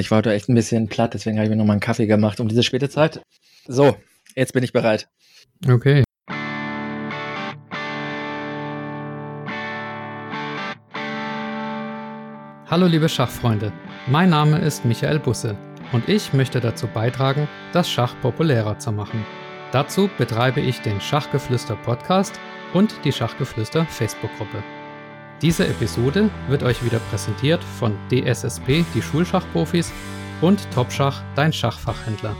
Ich war heute echt ein bisschen platt, deswegen habe ich mir nochmal einen Kaffee gemacht um diese späte Zeit. So, jetzt bin ich bereit. Okay. Hallo liebe Schachfreunde, mein Name ist Michael Busse und ich möchte dazu beitragen, das Schach populärer zu machen. Dazu betreibe ich den Schachgeflüster Podcast und die Schachgeflüster Facebook-Gruppe. Diese Episode wird euch wieder präsentiert von DSSP, die Schulschachprofis, und Topschach, dein Schachfachhändler.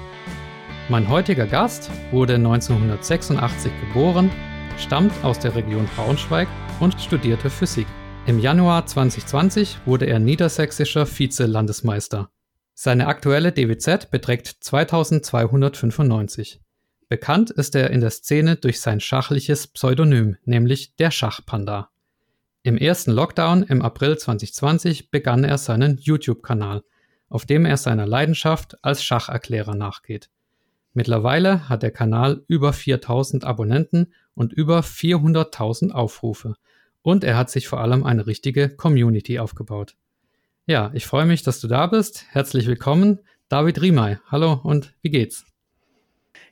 Mein heutiger Gast wurde 1986 geboren, stammt aus der Region Braunschweig und studierte Physik. Im Januar 2020 wurde er niedersächsischer Vize-Landesmeister. Seine aktuelle DWZ beträgt 2295. Bekannt ist er in der Szene durch sein schachliches Pseudonym, nämlich der Schachpanda. Im ersten Lockdown im April 2020 begann er seinen YouTube-Kanal, auf dem er seiner Leidenschaft als Schacherklärer nachgeht. Mittlerweile hat der Kanal über 4000 Abonnenten und über 400.000 Aufrufe. Und er hat sich vor allem eine richtige Community aufgebaut. Ja, ich freue mich, dass du da bist. Herzlich willkommen, David Riemey. Hallo und wie geht's?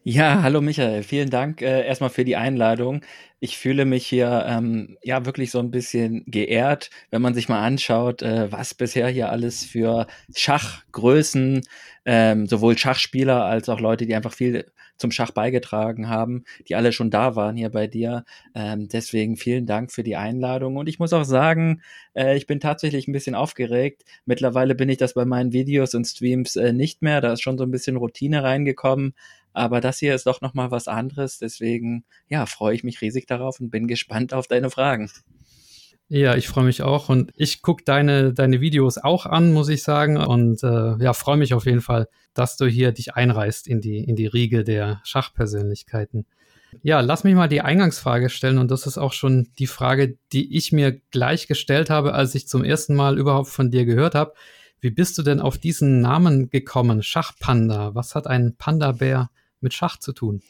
Ja, hallo Michael, vielen Dank äh, erstmal für die Einladung. Ich fühle mich hier ähm, ja wirklich so ein bisschen geehrt, wenn man sich mal anschaut, äh, was bisher hier alles für Schachgrößen, ähm, sowohl Schachspieler als auch Leute, die einfach viel zum Schach beigetragen haben, die alle schon da waren hier bei dir. Ähm, deswegen vielen Dank für die Einladung. Und ich muss auch sagen, äh, ich bin tatsächlich ein bisschen aufgeregt. Mittlerweile bin ich das bei meinen Videos und Streams äh, nicht mehr. Da ist schon so ein bisschen Routine reingekommen. Aber das hier ist doch nochmal was anderes. Deswegen, ja, freue ich mich riesig darauf und bin gespannt auf deine Fragen. Ja, ich freue mich auch und ich gucke deine, deine Videos auch an, muss ich sagen. Und äh, ja, freue mich auf jeden Fall, dass du hier dich einreißt in die, in die Riege der Schachpersönlichkeiten. Ja, lass mich mal die Eingangsfrage stellen und das ist auch schon die Frage, die ich mir gleich gestellt habe, als ich zum ersten Mal überhaupt von dir gehört habe. Wie bist du denn auf diesen Namen gekommen? Schachpanda. Was hat ein Panda-Bär mit Schach zu tun?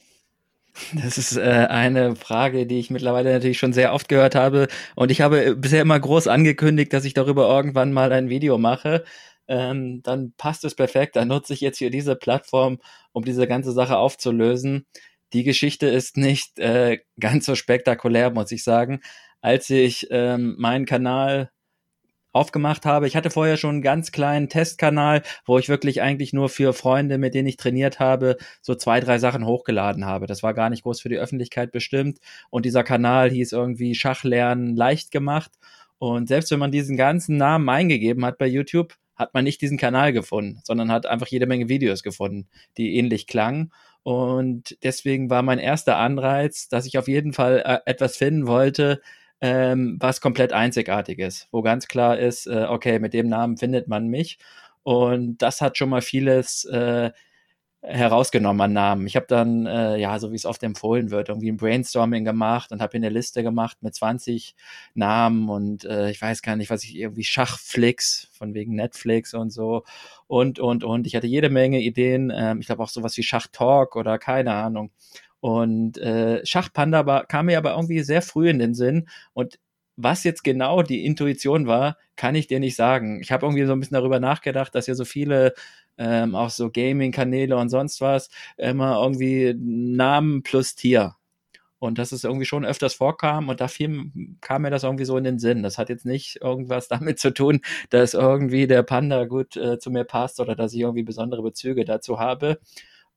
Das ist äh, eine Frage, die ich mittlerweile natürlich schon sehr oft gehört habe. Und ich habe bisher immer groß angekündigt, dass ich darüber irgendwann mal ein Video mache. Ähm, dann passt es perfekt. Dann nutze ich jetzt hier diese Plattform, um diese ganze Sache aufzulösen. Die Geschichte ist nicht äh, ganz so spektakulär, muss ich sagen. Als ich ähm, meinen Kanal aufgemacht habe. Ich hatte vorher schon einen ganz kleinen Testkanal, wo ich wirklich eigentlich nur für Freunde, mit denen ich trainiert habe, so zwei, drei Sachen hochgeladen habe. Das war gar nicht groß für die Öffentlichkeit bestimmt. Und dieser Kanal hieß irgendwie Schachlernen leicht gemacht. Und selbst wenn man diesen ganzen Namen eingegeben hat bei YouTube, hat man nicht diesen Kanal gefunden, sondern hat einfach jede Menge Videos gefunden, die ähnlich klangen. Und deswegen war mein erster Anreiz, dass ich auf jeden Fall äh, etwas finden wollte, ähm, was komplett einzigartig ist, wo ganz klar ist, äh, okay, mit dem Namen findet man mich. Und das hat schon mal vieles äh, herausgenommen an Namen. Ich habe dann, äh, ja, so wie es oft empfohlen wird, irgendwie ein Brainstorming gemacht und habe eine Liste gemacht mit 20 Namen und äh, ich weiß gar nicht, was ich irgendwie Schachflix von wegen Netflix und so und und und. Ich hatte jede Menge Ideen. Ähm, ich glaube auch sowas wie Schachtalk oder keine Ahnung. Und äh, Schachpanda war, kam mir aber irgendwie sehr früh in den Sinn. Und was jetzt genau die Intuition war, kann ich dir nicht sagen. Ich habe irgendwie so ein bisschen darüber nachgedacht, dass ja so viele ähm, auch so Gaming-Kanäle und sonst was immer irgendwie Namen plus Tier. Und dass es irgendwie schon öfters vorkam und da fiel, kam mir das irgendwie so in den Sinn. Das hat jetzt nicht irgendwas damit zu tun, dass irgendwie der Panda gut äh, zu mir passt oder dass ich irgendwie besondere Bezüge dazu habe.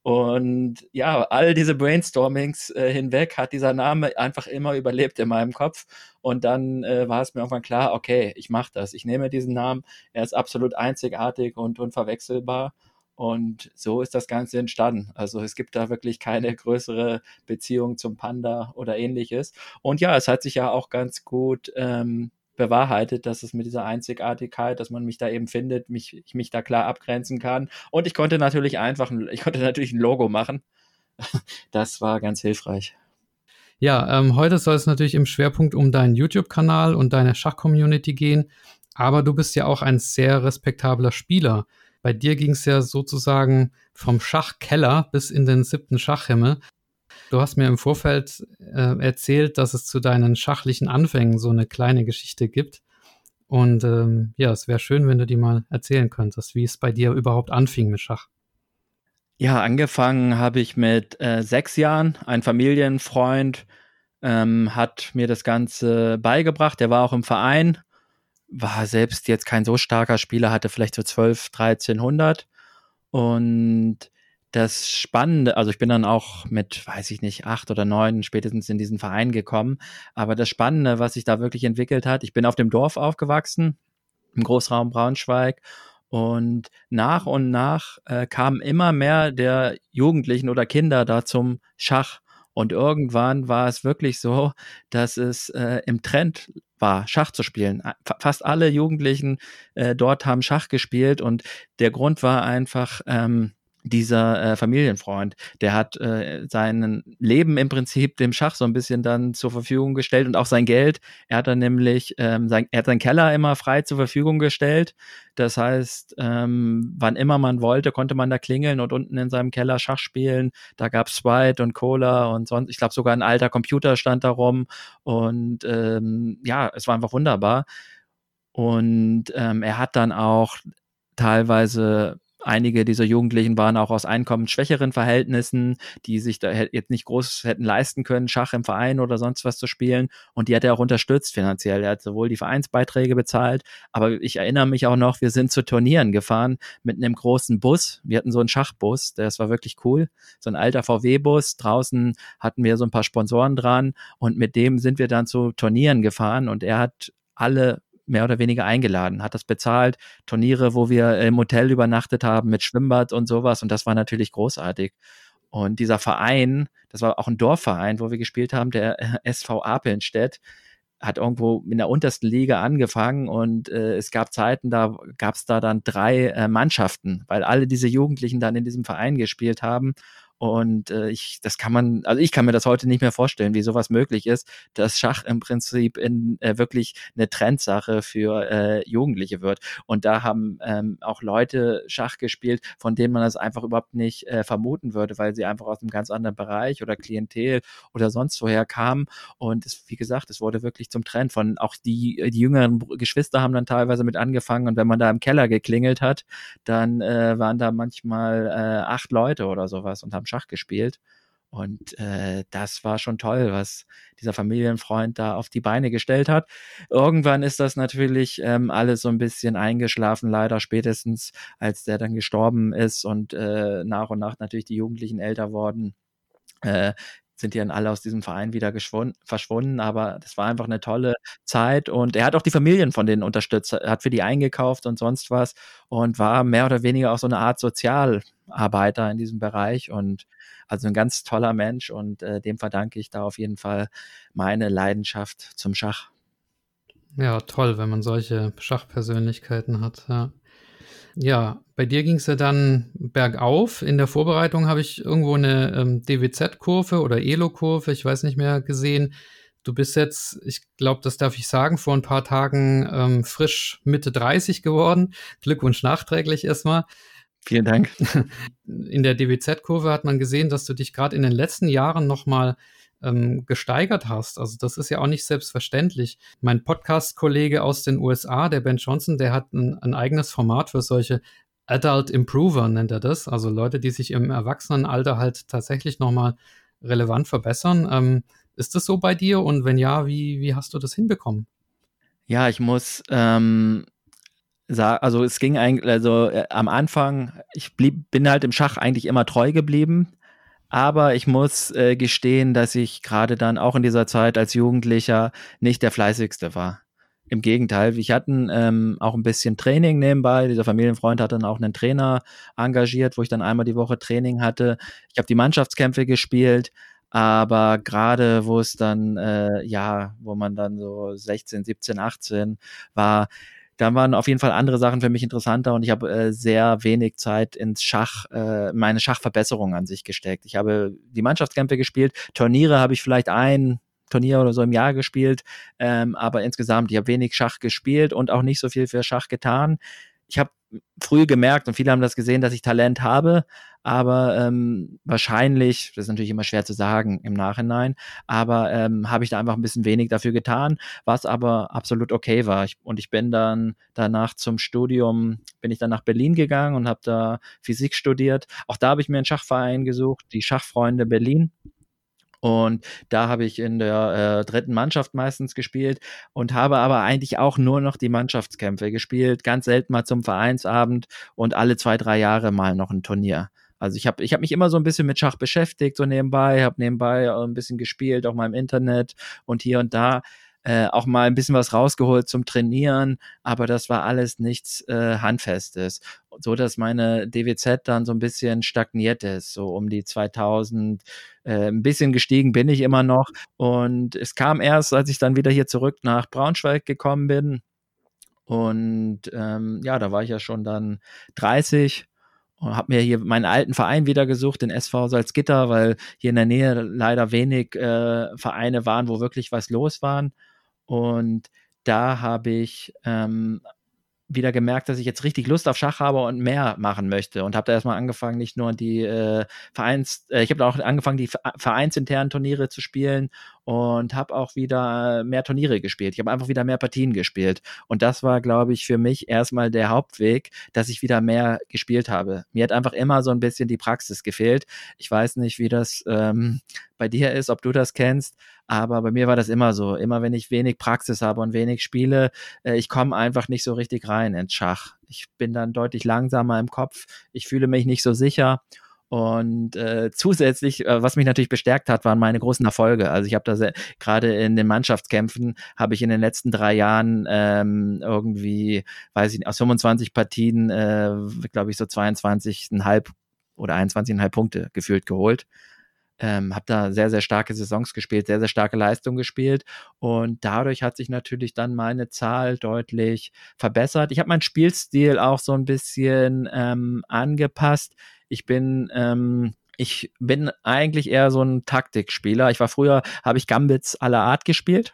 Und ja, all diese Brainstormings äh, hinweg hat dieser Name einfach immer überlebt in meinem Kopf. Und dann äh, war es mir irgendwann klar, okay, ich mache das. Ich nehme diesen Namen. Er ist absolut einzigartig und unverwechselbar. Und so ist das Ganze entstanden. Also es gibt da wirklich keine größere Beziehung zum Panda oder ähnliches. Und ja, es hat sich ja auch ganz gut ähm, bewahrheitet, dass es mit dieser Einzigartigkeit, dass man mich da eben findet, mich, ich mich da klar abgrenzen kann. Und ich konnte natürlich einfach, ich konnte natürlich ein Logo machen. Das war ganz hilfreich. Ja, ähm, heute soll es natürlich im Schwerpunkt um deinen YouTube-Kanal und deine Schach-Community gehen. Aber du bist ja auch ein sehr respektabler Spieler. Bei dir ging es ja sozusagen vom Schachkeller bis in den siebten Schachhimmel. Du hast mir im Vorfeld äh, erzählt, dass es zu deinen schachlichen Anfängen so eine kleine Geschichte gibt. Und ähm, ja, es wäre schön, wenn du die mal erzählen könntest, wie es bei dir überhaupt anfing mit Schach. Ja, angefangen habe ich mit äh, sechs Jahren. Ein Familienfreund ähm, hat mir das Ganze beigebracht. Der war auch im Verein, war selbst jetzt kein so starker Spieler, hatte vielleicht so 12, 1300. Und das Spannende, also ich bin dann auch mit, weiß ich nicht, acht oder neun spätestens in diesen Verein gekommen. Aber das Spannende, was sich da wirklich entwickelt hat, ich bin auf dem Dorf aufgewachsen, im Großraum Braunschweig. Und nach und nach äh, kamen immer mehr der Jugendlichen oder Kinder da zum Schach. Und irgendwann war es wirklich so, dass es äh, im Trend war, Schach zu spielen. Fast alle Jugendlichen äh, dort haben Schach gespielt und der Grund war einfach, ähm, dieser äh, Familienfreund, der hat äh, sein Leben im Prinzip dem Schach so ein bisschen dann zur Verfügung gestellt und auch sein Geld. Er hat dann nämlich, ähm, sein, er hat seinen Keller immer frei zur Verfügung gestellt. Das heißt, ähm, wann immer man wollte, konnte man da klingeln und unten in seinem Keller Schach spielen. Da gab's Sprite und Cola und sonst, ich glaube sogar ein alter Computer stand da rum. Und ähm, ja, es war einfach wunderbar. Und ähm, er hat dann auch teilweise Einige dieser Jugendlichen waren auch aus einkommensschwächeren Verhältnissen, die sich da jetzt nicht groß hätten leisten können, Schach im Verein oder sonst was zu spielen. Und die hat er auch unterstützt finanziell. Er hat sowohl die Vereinsbeiträge bezahlt, aber ich erinnere mich auch noch, wir sind zu Turnieren gefahren mit einem großen Bus. Wir hatten so einen Schachbus, das war wirklich cool. So ein alter VW-Bus. Draußen hatten wir so ein paar Sponsoren dran und mit dem sind wir dann zu Turnieren gefahren und er hat alle mehr oder weniger eingeladen, hat das bezahlt, Turniere, wo wir im Hotel übernachtet haben mit Schwimmbad und sowas. Und das war natürlich großartig. Und dieser Verein, das war auch ein Dorfverein, wo wir gespielt haben, der SV Apelnstedt, hat irgendwo in der untersten Liga angefangen. Und äh, es gab Zeiten, da gab es da dann drei äh, Mannschaften, weil alle diese Jugendlichen dann in diesem Verein gespielt haben und äh, ich, das kann man, also ich kann mir das heute nicht mehr vorstellen, wie sowas möglich ist, dass Schach im Prinzip in äh, wirklich eine Trendsache für äh, Jugendliche wird. Und da haben ähm, auch Leute Schach gespielt, von denen man das einfach überhaupt nicht äh, vermuten würde, weil sie einfach aus einem ganz anderen Bereich oder Klientel oder sonst woher kamen. Und es, wie gesagt, es wurde wirklich zum Trend von auch die, die jüngeren Geschwister haben dann teilweise mit angefangen und wenn man da im Keller geklingelt hat, dann äh, waren da manchmal äh, acht Leute oder sowas und haben Schach gespielt. Und äh, das war schon toll, was dieser Familienfreund da auf die Beine gestellt hat. Irgendwann ist das natürlich ähm, alles so ein bisschen eingeschlafen, leider spätestens, als der dann gestorben ist und äh, nach und nach natürlich die Jugendlichen älter worden. Äh, sind die dann alle aus diesem Verein wieder verschwunden, aber das war einfach eine tolle Zeit und er hat auch die Familien von denen unterstützt, hat für die eingekauft und sonst was und war mehr oder weniger auch so eine Art Sozialarbeiter in diesem Bereich und also ein ganz toller Mensch und äh, dem verdanke ich da auf jeden Fall meine Leidenschaft zum Schach. Ja, toll, wenn man solche Schachpersönlichkeiten hat. Ja. Ja, bei dir ging es ja dann bergauf. In der Vorbereitung habe ich irgendwo eine ähm, DWZ-Kurve oder ELO-Kurve, ich weiß nicht mehr, gesehen. Du bist jetzt, ich glaube, das darf ich sagen, vor ein paar Tagen ähm, frisch Mitte 30 geworden. Glückwunsch nachträglich erstmal. Vielen Dank. In der DWZ-Kurve hat man gesehen, dass du dich gerade in den letzten Jahren nochmal ähm, gesteigert hast. Also das ist ja auch nicht selbstverständlich. Mein Podcast-Kollege aus den USA, der Ben Johnson, der hat ein, ein eigenes Format für solche Adult Improver, nennt er das. Also Leute, die sich im Erwachsenenalter halt tatsächlich nochmal relevant verbessern. Ähm, ist das so bei dir? Und wenn ja, wie, wie hast du das hinbekommen? Ja, ich muss ähm, also es ging eigentlich, also äh, am Anfang, ich blieb, bin halt im Schach eigentlich immer treu geblieben. Aber ich muss äh, gestehen, dass ich gerade dann auch in dieser Zeit als Jugendlicher nicht der fleißigste war. Im Gegenteil, ich hatte ähm, auch ein bisschen Training nebenbei. Dieser Familienfreund hat dann auch einen Trainer engagiert, wo ich dann einmal die Woche Training hatte. Ich habe die Mannschaftskämpfe gespielt, aber gerade wo es dann, äh, ja, wo man dann so 16, 17, 18 war, da waren auf jeden Fall andere Sachen für mich interessanter und ich habe äh, sehr wenig Zeit ins Schach, äh, meine Schachverbesserung an sich gesteckt. Ich habe die Mannschaftskämpfe gespielt, Turniere habe ich vielleicht ein Turnier oder so im Jahr gespielt, ähm, aber insgesamt, ich habe wenig Schach gespielt und auch nicht so viel für Schach getan. ich habe früh gemerkt und viele haben das gesehen, dass ich Talent habe, aber ähm, wahrscheinlich, das ist natürlich immer schwer zu sagen im Nachhinein, aber ähm, habe ich da einfach ein bisschen wenig dafür getan, was aber absolut okay war. Ich, und ich bin dann danach zum Studium, bin ich dann nach Berlin gegangen und habe da Physik studiert. Auch da habe ich mir einen Schachverein gesucht, die Schachfreunde Berlin. Und da habe ich in der äh, dritten Mannschaft meistens gespielt und habe aber eigentlich auch nur noch die Mannschaftskämpfe gespielt, ganz selten mal zum Vereinsabend und alle zwei, drei Jahre mal noch ein Turnier. Also ich habe ich hab mich immer so ein bisschen mit Schach beschäftigt, so nebenbei, habe nebenbei ein bisschen gespielt, auch mal im Internet und hier und da äh, auch mal ein bisschen was rausgeholt zum Trainieren, aber das war alles nichts äh, Handfestes. So dass meine DWZ dann so ein bisschen stagniert ist, so um die 2000. Äh, ein bisschen gestiegen bin ich immer noch. Und es kam erst, als ich dann wieder hier zurück nach Braunschweig gekommen bin. Und ähm, ja, da war ich ja schon dann 30 und habe mir hier meinen alten Verein wieder gesucht, den SV Salzgitter, weil hier in der Nähe leider wenig äh, Vereine waren, wo wirklich was los waren. Und da habe ich ähm, wieder gemerkt, dass ich jetzt richtig Lust auf Schach habe und mehr machen möchte und habe da erstmal angefangen, nicht nur die äh, Vereins, äh, ich habe auch angefangen, die vereinsinternen Turniere zu spielen und habe auch wieder mehr Turniere gespielt. Ich habe einfach wieder mehr Partien gespielt und das war, glaube ich, für mich erstmal der Hauptweg, dass ich wieder mehr gespielt habe. Mir hat einfach immer so ein bisschen die Praxis gefehlt. Ich weiß nicht, wie das ähm, bei dir ist, ob du das kennst, aber bei mir war das immer so. Immer wenn ich wenig Praxis habe und wenig spiele, äh, ich komme einfach nicht so richtig rein ins Schach. Ich bin dann deutlich langsamer im Kopf. Ich fühle mich nicht so sicher. Und äh, zusätzlich, äh, was mich natürlich bestärkt hat, waren meine großen Erfolge. Also ich habe da gerade in den Mannschaftskämpfen habe ich in den letzten drei Jahren ähm, irgendwie, weiß ich nicht, aus 25 Partien, äh, glaube ich, so 22,5 oder 21,5 Punkte gefühlt geholt ähm, habe da sehr, sehr starke Saisons gespielt, sehr, sehr starke Leistung gespielt und dadurch hat sich natürlich dann meine Zahl deutlich verbessert. Ich habe meinen Spielstil auch so ein bisschen ähm, angepasst. Ich bin ähm, ich bin eigentlich eher so ein Taktikspieler. Ich war früher, habe ich Gambits aller Art gespielt.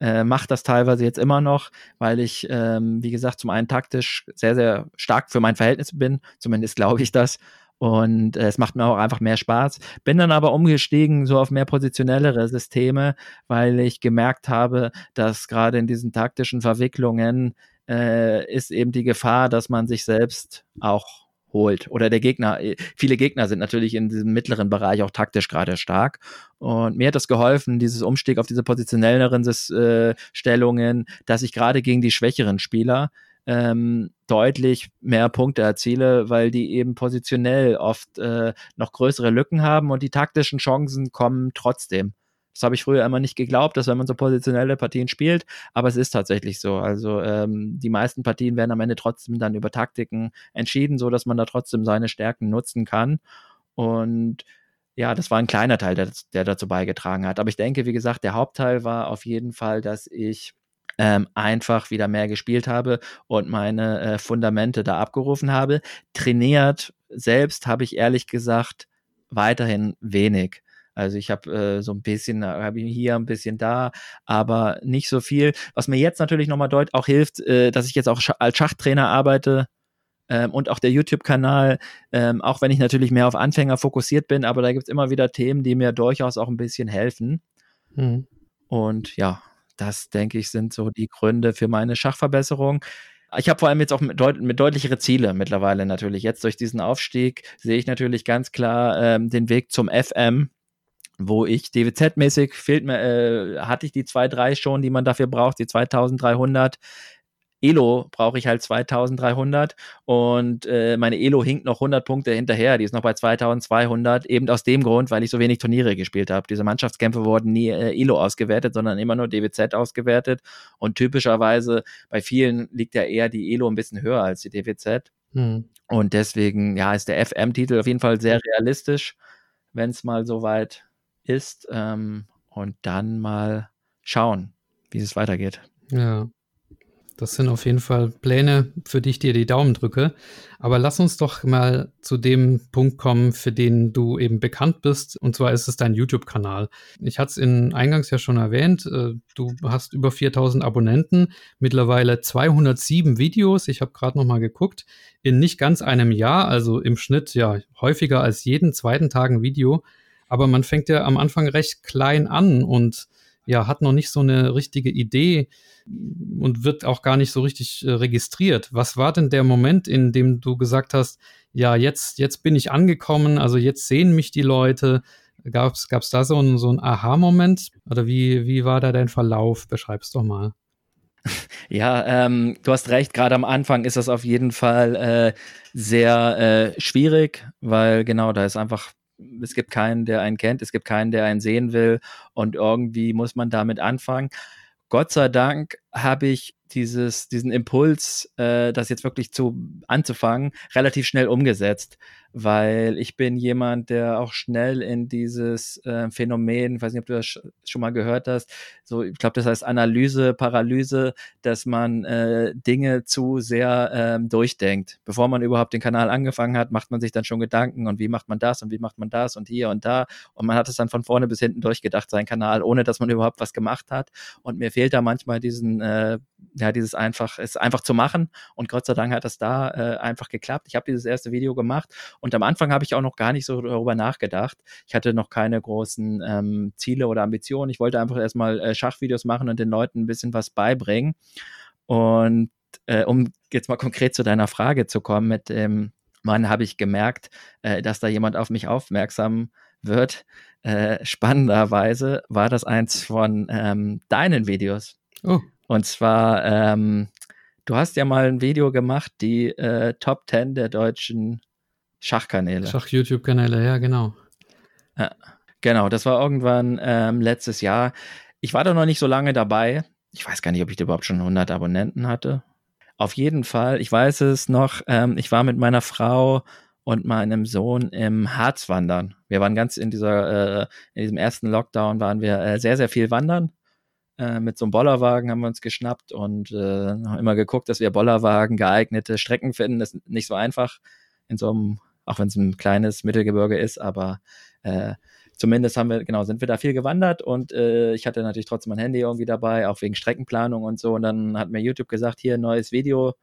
Äh, mache das teilweise jetzt immer noch, weil ich, ähm, wie gesagt, zum einen taktisch sehr, sehr stark für mein Verhältnis bin. Zumindest glaube ich das. Und äh, es macht mir auch einfach mehr Spaß. Bin dann aber umgestiegen so auf mehr positionellere Systeme, weil ich gemerkt habe, dass gerade in diesen taktischen Verwicklungen äh, ist eben die Gefahr, dass man sich selbst auch holt. Oder der Gegner, äh, viele Gegner sind natürlich in diesem mittleren Bereich auch taktisch gerade stark. Und mir hat das geholfen, dieses Umstieg auf diese positionelleren äh, Stellungen, dass ich gerade gegen die schwächeren Spieler ähm, deutlich mehr Punkte erziele, weil die eben positionell oft äh, noch größere Lücken haben und die taktischen Chancen kommen trotzdem. Das habe ich früher immer nicht geglaubt, dass wenn man so positionelle Partien spielt, aber es ist tatsächlich so. Also ähm, die meisten Partien werden am Ende trotzdem dann über Taktiken entschieden, so dass man da trotzdem seine Stärken nutzen kann. Und ja, das war ein kleiner Teil, der, der dazu beigetragen hat. Aber ich denke, wie gesagt, der Hauptteil war auf jeden Fall, dass ich ähm, einfach wieder mehr gespielt habe und meine äh, Fundamente da abgerufen habe. Trainiert selbst habe ich ehrlich gesagt weiterhin wenig. Also ich habe äh, so ein bisschen, äh, habe ich hier ein bisschen da, aber nicht so viel. Was mir jetzt natürlich nochmal deutlich auch hilft, äh, dass ich jetzt auch als Schachtrainer arbeite, ähm, und auch der YouTube-Kanal, ähm, auch wenn ich natürlich mehr auf Anfänger fokussiert bin, aber da gibt es immer wieder Themen, die mir durchaus auch ein bisschen helfen. Mhm. Und ja, das, denke ich, sind so die Gründe für meine Schachverbesserung. Ich habe vor allem jetzt auch mit, deut mit deutlichere Ziele mittlerweile natürlich. Jetzt durch diesen Aufstieg sehe ich natürlich ganz klar ähm, den Weg zum FM, wo ich DWZ-mäßig fehlt mir, äh, hatte ich die zwei, drei schon, die man dafür braucht, die 2300. Elo brauche ich halt 2300 und äh, meine Elo hinkt noch 100 Punkte hinterher. Die ist noch bei 2200, eben aus dem Grund, weil ich so wenig Turniere gespielt habe. Diese Mannschaftskämpfe wurden nie äh, Elo ausgewertet, sondern immer nur DWZ ausgewertet. Und typischerweise bei vielen liegt ja eher die Elo ein bisschen höher als die DWZ. Hm. Und deswegen, ja, ist der FM-Titel auf jeden Fall sehr realistisch, wenn es mal soweit ist. Ähm, und dann mal schauen, wie es weitergeht. Ja. Das sind auf jeden Fall Pläne, für die ich dir die Daumen drücke. Aber lass uns doch mal zu dem Punkt kommen, für den du eben bekannt bist. Und zwar ist es dein YouTube-Kanal. Ich hatte es in eingangs ja schon erwähnt. Äh, du hast über 4000 Abonnenten, mittlerweile 207 Videos. Ich habe gerade noch mal geguckt. In nicht ganz einem Jahr, also im Schnitt ja häufiger als jeden zweiten Tag ein Video. Aber man fängt ja am Anfang recht klein an und ja, hat noch nicht so eine richtige Idee und wird auch gar nicht so richtig äh, registriert. Was war denn der Moment, in dem du gesagt hast, ja, jetzt, jetzt bin ich angekommen, also jetzt sehen mich die Leute? Gab es da so einen so Aha-Moment? Oder wie, wie war da dein Verlauf? Beschreib's doch mal. Ja, ähm, du hast recht, gerade am Anfang ist das auf jeden Fall äh, sehr äh, schwierig, weil genau, da ist einfach es gibt keinen, der einen kennt, es gibt keinen, der einen sehen will und irgendwie muss man damit anfangen. Gott sei Dank habe ich dieses, diesen Impuls, äh, das jetzt wirklich zu anzufangen, relativ schnell umgesetzt weil ich bin jemand, der auch schnell in dieses äh, Phänomen, ich weiß nicht, ob du das schon mal gehört hast, so, ich glaube, das heißt Analyse, Paralyse, dass man äh, Dinge zu sehr ähm, durchdenkt. Bevor man überhaupt den Kanal angefangen hat, macht man sich dann schon Gedanken und wie macht man das und wie macht man das und hier und da und man hat es dann von vorne bis hinten durchgedacht, sein Kanal, ohne dass man überhaupt was gemacht hat und mir fehlt da manchmal diesen, äh, ja, dieses einfach, es einfach zu machen und Gott sei Dank hat das da äh, einfach geklappt. Ich habe dieses erste Video gemacht und am Anfang habe ich auch noch gar nicht so darüber nachgedacht. Ich hatte noch keine großen ähm, Ziele oder Ambitionen. Ich wollte einfach erstmal äh, Schachvideos machen und den Leuten ein bisschen was beibringen. Und äh, um jetzt mal konkret zu deiner Frage zu kommen, mit dem Mann habe ich gemerkt, äh, dass da jemand auf mich aufmerksam wird. Äh, spannenderweise war das eins von ähm, deinen Videos. Oh. Und zwar, ähm, du hast ja mal ein Video gemacht, die äh, Top 10 der deutschen Schachkanäle. Schach-YouTube-Kanäle, ja, genau. Ja, genau, das war irgendwann ähm, letztes Jahr. Ich war da noch nicht so lange dabei. Ich weiß gar nicht, ob ich da überhaupt schon 100 Abonnenten hatte. Auf jeden Fall, ich weiß es noch, ähm, ich war mit meiner Frau und meinem Sohn im Harz wandern. Wir waren ganz in dieser, äh, in diesem ersten Lockdown waren wir äh, sehr, sehr viel wandern. Äh, mit so einem Bollerwagen haben wir uns geschnappt und äh, immer geguckt, dass wir Bollerwagen geeignete Strecken finden. Das ist nicht so einfach in so einem auch wenn es ein kleines Mittelgebirge ist, aber äh, zumindest haben wir, genau, sind wir da viel gewandert und äh, ich hatte natürlich trotzdem mein Handy irgendwie dabei, auch wegen Streckenplanung und so. Und dann hat mir YouTube gesagt, hier neues Video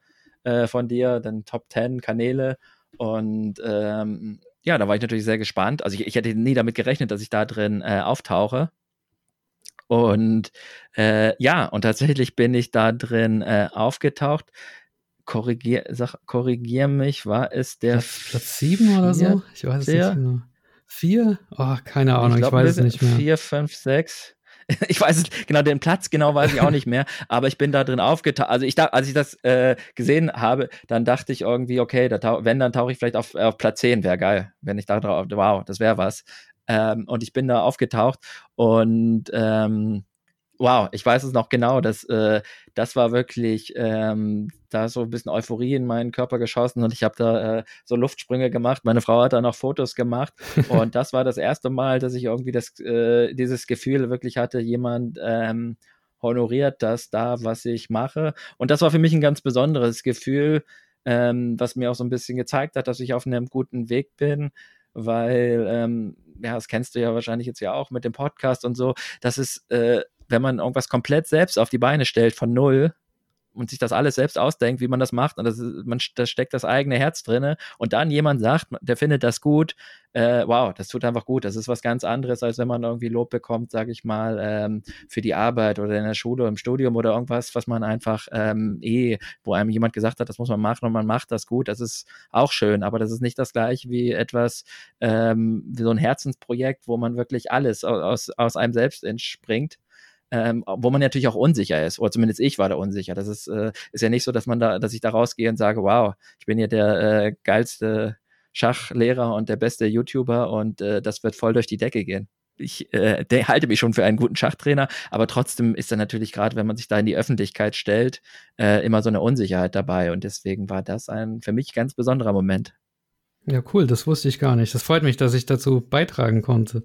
äh, von dir, dann Top 10 Kanäle. Und ähm, ja, da war ich natürlich sehr gespannt. Also ich, ich hätte nie damit gerechnet, dass ich da drin äh, auftauche. Und äh, ja, und tatsächlich bin ich da drin äh, aufgetaucht korrigier, sag, korrigier mich, war es der Platz, Platz 7 oder so? Ich weiß es nicht genau. Vier? Oh, keine Ahnung, ich, glaub, ich weiß es nicht mehr. Vier, fünf, sechs. ich weiß es, genau, den Platz genau weiß ich auch nicht mehr, aber ich bin da drin aufgetaucht. Also ich da, als ich das äh, gesehen habe, dann dachte ich irgendwie, okay, da wenn, dann tauche ich vielleicht auf, auf Platz 10, wäre geil, wenn ich da drauf, wow, das wäre was. Ähm, und ich bin da aufgetaucht und ähm, wow, ich weiß es noch genau, dass äh, das war wirklich ähm, da so ein bisschen Euphorie in meinen Körper geschossen und ich habe da äh, so Luftsprünge gemacht. Meine Frau hat da noch Fotos gemacht und das war das erste Mal, dass ich irgendwie das, äh, dieses Gefühl wirklich hatte, jemand ähm, honoriert das da, was ich mache. Und das war für mich ein ganz besonderes Gefühl, ähm, was mir auch so ein bisschen gezeigt hat, dass ich auf einem guten Weg bin, weil, ähm, ja, das kennst du ja wahrscheinlich jetzt ja auch mit dem Podcast und so, das ist äh, wenn man irgendwas komplett selbst auf die Beine stellt von null und sich das alles selbst ausdenkt, wie man das macht, und das ist, man, da steckt das eigene Herz drin, und dann jemand sagt, der findet das gut, äh, wow, das tut einfach gut. Das ist was ganz anderes, als wenn man irgendwie Lob bekommt, sage ich mal, ähm, für die Arbeit oder in der Schule, im Studium oder irgendwas, was man einfach ähm, eh, wo einem jemand gesagt hat, das muss man machen und man macht das gut. Das ist auch schön, aber das ist nicht das gleiche wie etwas, ähm, wie so ein Herzensprojekt, wo man wirklich alles aus, aus einem selbst entspringt ähm, wo man natürlich auch unsicher ist, oder zumindest ich war da unsicher. Das ist, äh, ist ja nicht so, dass man da, dass ich da rausgehe und sage, wow, ich bin hier der äh, geilste Schachlehrer und der beste YouTuber und äh, das wird voll durch die Decke gehen. Ich äh, halte mich schon für einen guten Schachtrainer, aber trotzdem ist da natürlich gerade, wenn man sich da in die Öffentlichkeit stellt, äh, immer so eine Unsicherheit dabei und deswegen war das ein für mich ganz besonderer Moment. Ja, cool, das wusste ich gar nicht. Das freut mich, dass ich dazu beitragen konnte.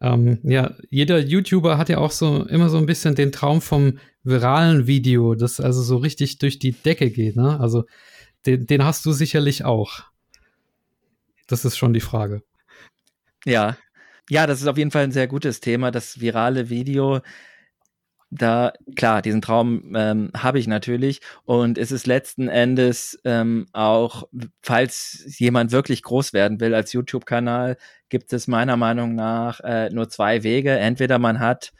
Ähm, ja, jeder YouTuber hat ja auch so immer so ein bisschen den Traum vom viralen Video, das also so richtig durch die Decke geht. Ne? Also den, den hast du sicherlich auch. Das ist schon die Frage. Ja, ja, das ist auf jeden Fall ein sehr gutes Thema, das virale Video da, klar, diesen Traum ähm, habe ich natürlich. Und es ist letzten Endes ähm, auch, falls jemand wirklich groß werden will als YouTube-Kanal, gibt es meiner Meinung nach äh, nur zwei Wege. Entweder man hat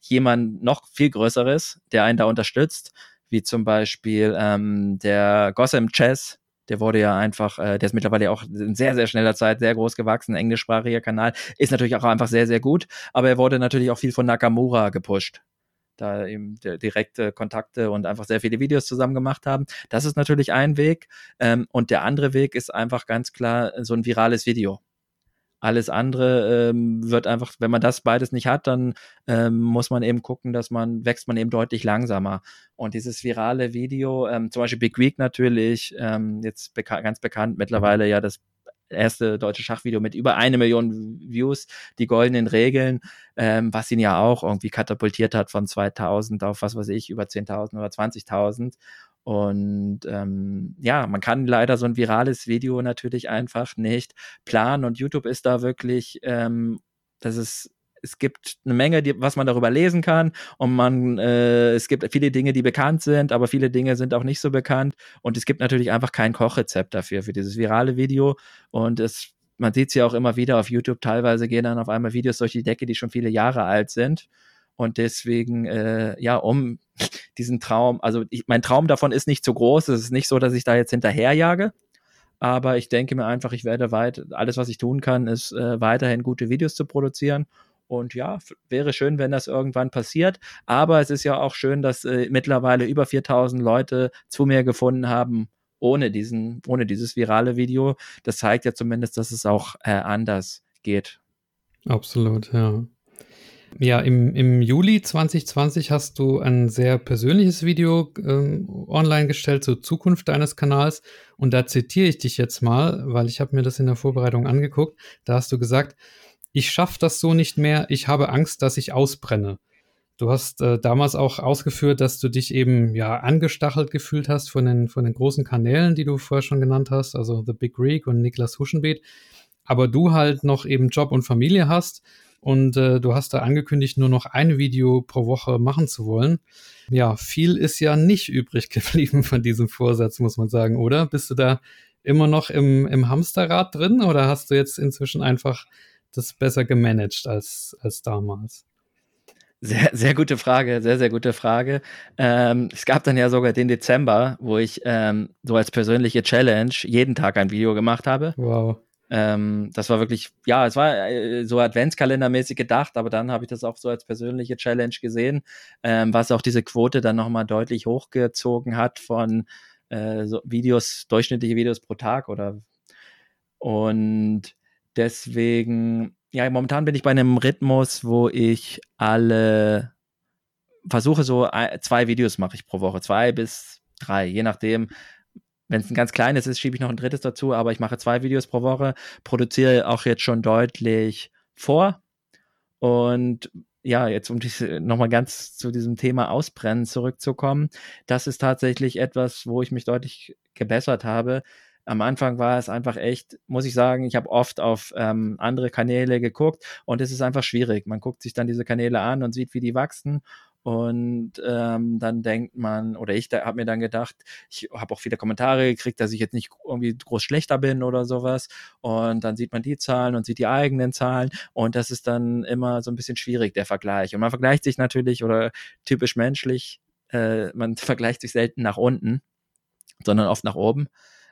jemand noch viel Größeres, der einen da unterstützt, wie zum Beispiel ähm, der Gotham Chess, der wurde ja einfach, äh, der ist mittlerweile auch in sehr, sehr schneller Zeit sehr groß gewachsen, englischsprachiger Kanal, ist natürlich auch einfach sehr, sehr gut, aber er wurde natürlich auch viel von Nakamura gepusht da eben direkte Kontakte und einfach sehr viele Videos zusammen gemacht haben. Das ist natürlich ein Weg. Ähm, und der andere Weg ist einfach ganz klar so ein virales Video. Alles andere ähm, wird einfach, wenn man das beides nicht hat, dann ähm, muss man eben gucken, dass man, wächst man eben deutlich langsamer. Und dieses virale Video, ähm, zum Beispiel Big Week natürlich, ähm, jetzt beka ganz bekannt mittlerweile ja das erste deutsche Schachvideo mit über eine Million Views, die goldenen Regeln, ähm, was ihn ja auch irgendwie katapultiert hat von 2000 auf was weiß ich, über 10.000 oder 20.000. Und ähm, ja, man kann leider so ein virales Video natürlich einfach nicht planen und YouTube ist da wirklich, ähm, das ist es gibt eine Menge, die, was man darüber lesen kann und man, äh, es gibt viele Dinge, die bekannt sind, aber viele Dinge sind auch nicht so bekannt und es gibt natürlich einfach kein Kochrezept dafür, für dieses virale Video und es, man sieht es ja auch immer wieder auf YouTube, teilweise gehen dann auf einmal Videos durch die Decke, die schon viele Jahre alt sind und deswegen, äh, ja, um diesen Traum, also ich, mein Traum davon ist nicht so groß, es ist nicht so, dass ich da jetzt hinterherjage, aber ich denke mir einfach, ich werde weit, alles, was ich tun kann, ist äh, weiterhin gute Videos zu produzieren und ja, wäre schön, wenn das irgendwann passiert. Aber es ist ja auch schön, dass äh, mittlerweile über 4000 Leute zu mir gefunden haben, ohne diesen, ohne dieses virale Video. Das zeigt ja zumindest, dass es auch äh, anders geht. Absolut, ja. Ja, im, im Juli 2020 hast du ein sehr persönliches Video ähm, online gestellt zur Zukunft deines Kanals. Und da zitiere ich dich jetzt mal, weil ich habe mir das in der Vorbereitung angeguckt. Da hast du gesagt, ich schaffe das so nicht mehr, ich habe Angst, dass ich ausbrenne. Du hast äh, damals auch ausgeführt, dass du dich eben ja angestachelt gefühlt hast von den, von den großen Kanälen, die du vorher schon genannt hast, also The Big Greek und Niklas Huschenbeet. Aber du halt noch eben Job und Familie hast und äh, du hast da angekündigt, nur noch ein Video pro Woche machen zu wollen. Ja, viel ist ja nicht übrig geblieben von diesem Vorsatz, muss man sagen, oder? Bist du da immer noch im, im Hamsterrad drin oder hast du jetzt inzwischen einfach das besser gemanagt als, als damals? Sehr, sehr gute Frage, sehr, sehr gute Frage. Ähm, es gab dann ja sogar den Dezember, wo ich ähm, so als persönliche Challenge jeden Tag ein Video gemacht habe. Wow. Ähm, das war wirklich, ja, es war äh, so Adventskalendermäßig gedacht, aber dann habe ich das auch so als persönliche Challenge gesehen, ähm, was auch diese Quote dann nochmal deutlich hochgezogen hat von äh, so Videos, durchschnittliche Videos pro Tag oder und Deswegen, ja, momentan bin ich bei einem Rhythmus, wo ich alle versuche so zwei Videos mache ich pro Woche, zwei bis drei, je nachdem. Wenn es ein ganz kleines ist, schiebe ich noch ein drittes dazu, aber ich mache zwei Videos pro Woche, produziere auch jetzt schon deutlich vor. Und ja, jetzt um nochmal ganz zu diesem Thema Ausbrennen zurückzukommen, das ist tatsächlich etwas, wo ich mich deutlich gebessert habe am Anfang war es einfach echt, muss ich sagen, ich habe oft auf ähm, andere Kanäle geguckt und es ist einfach schwierig. Man guckt sich dann diese Kanäle an und sieht, wie die wachsen. Und ähm, dann denkt man, oder ich habe mir dann gedacht, ich habe auch viele Kommentare gekriegt, dass ich jetzt nicht irgendwie groß schlechter bin oder sowas. Und dann sieht man die Zahlen und sieht die eigenen Zahlen. Und das ist dann immer so ein bisschen schwierig, der Vergleich. Und man vergleicht sich natürlich oder typisch menschlich, äh, man vergleicht sich selten nach unten, sondern oft nach oben.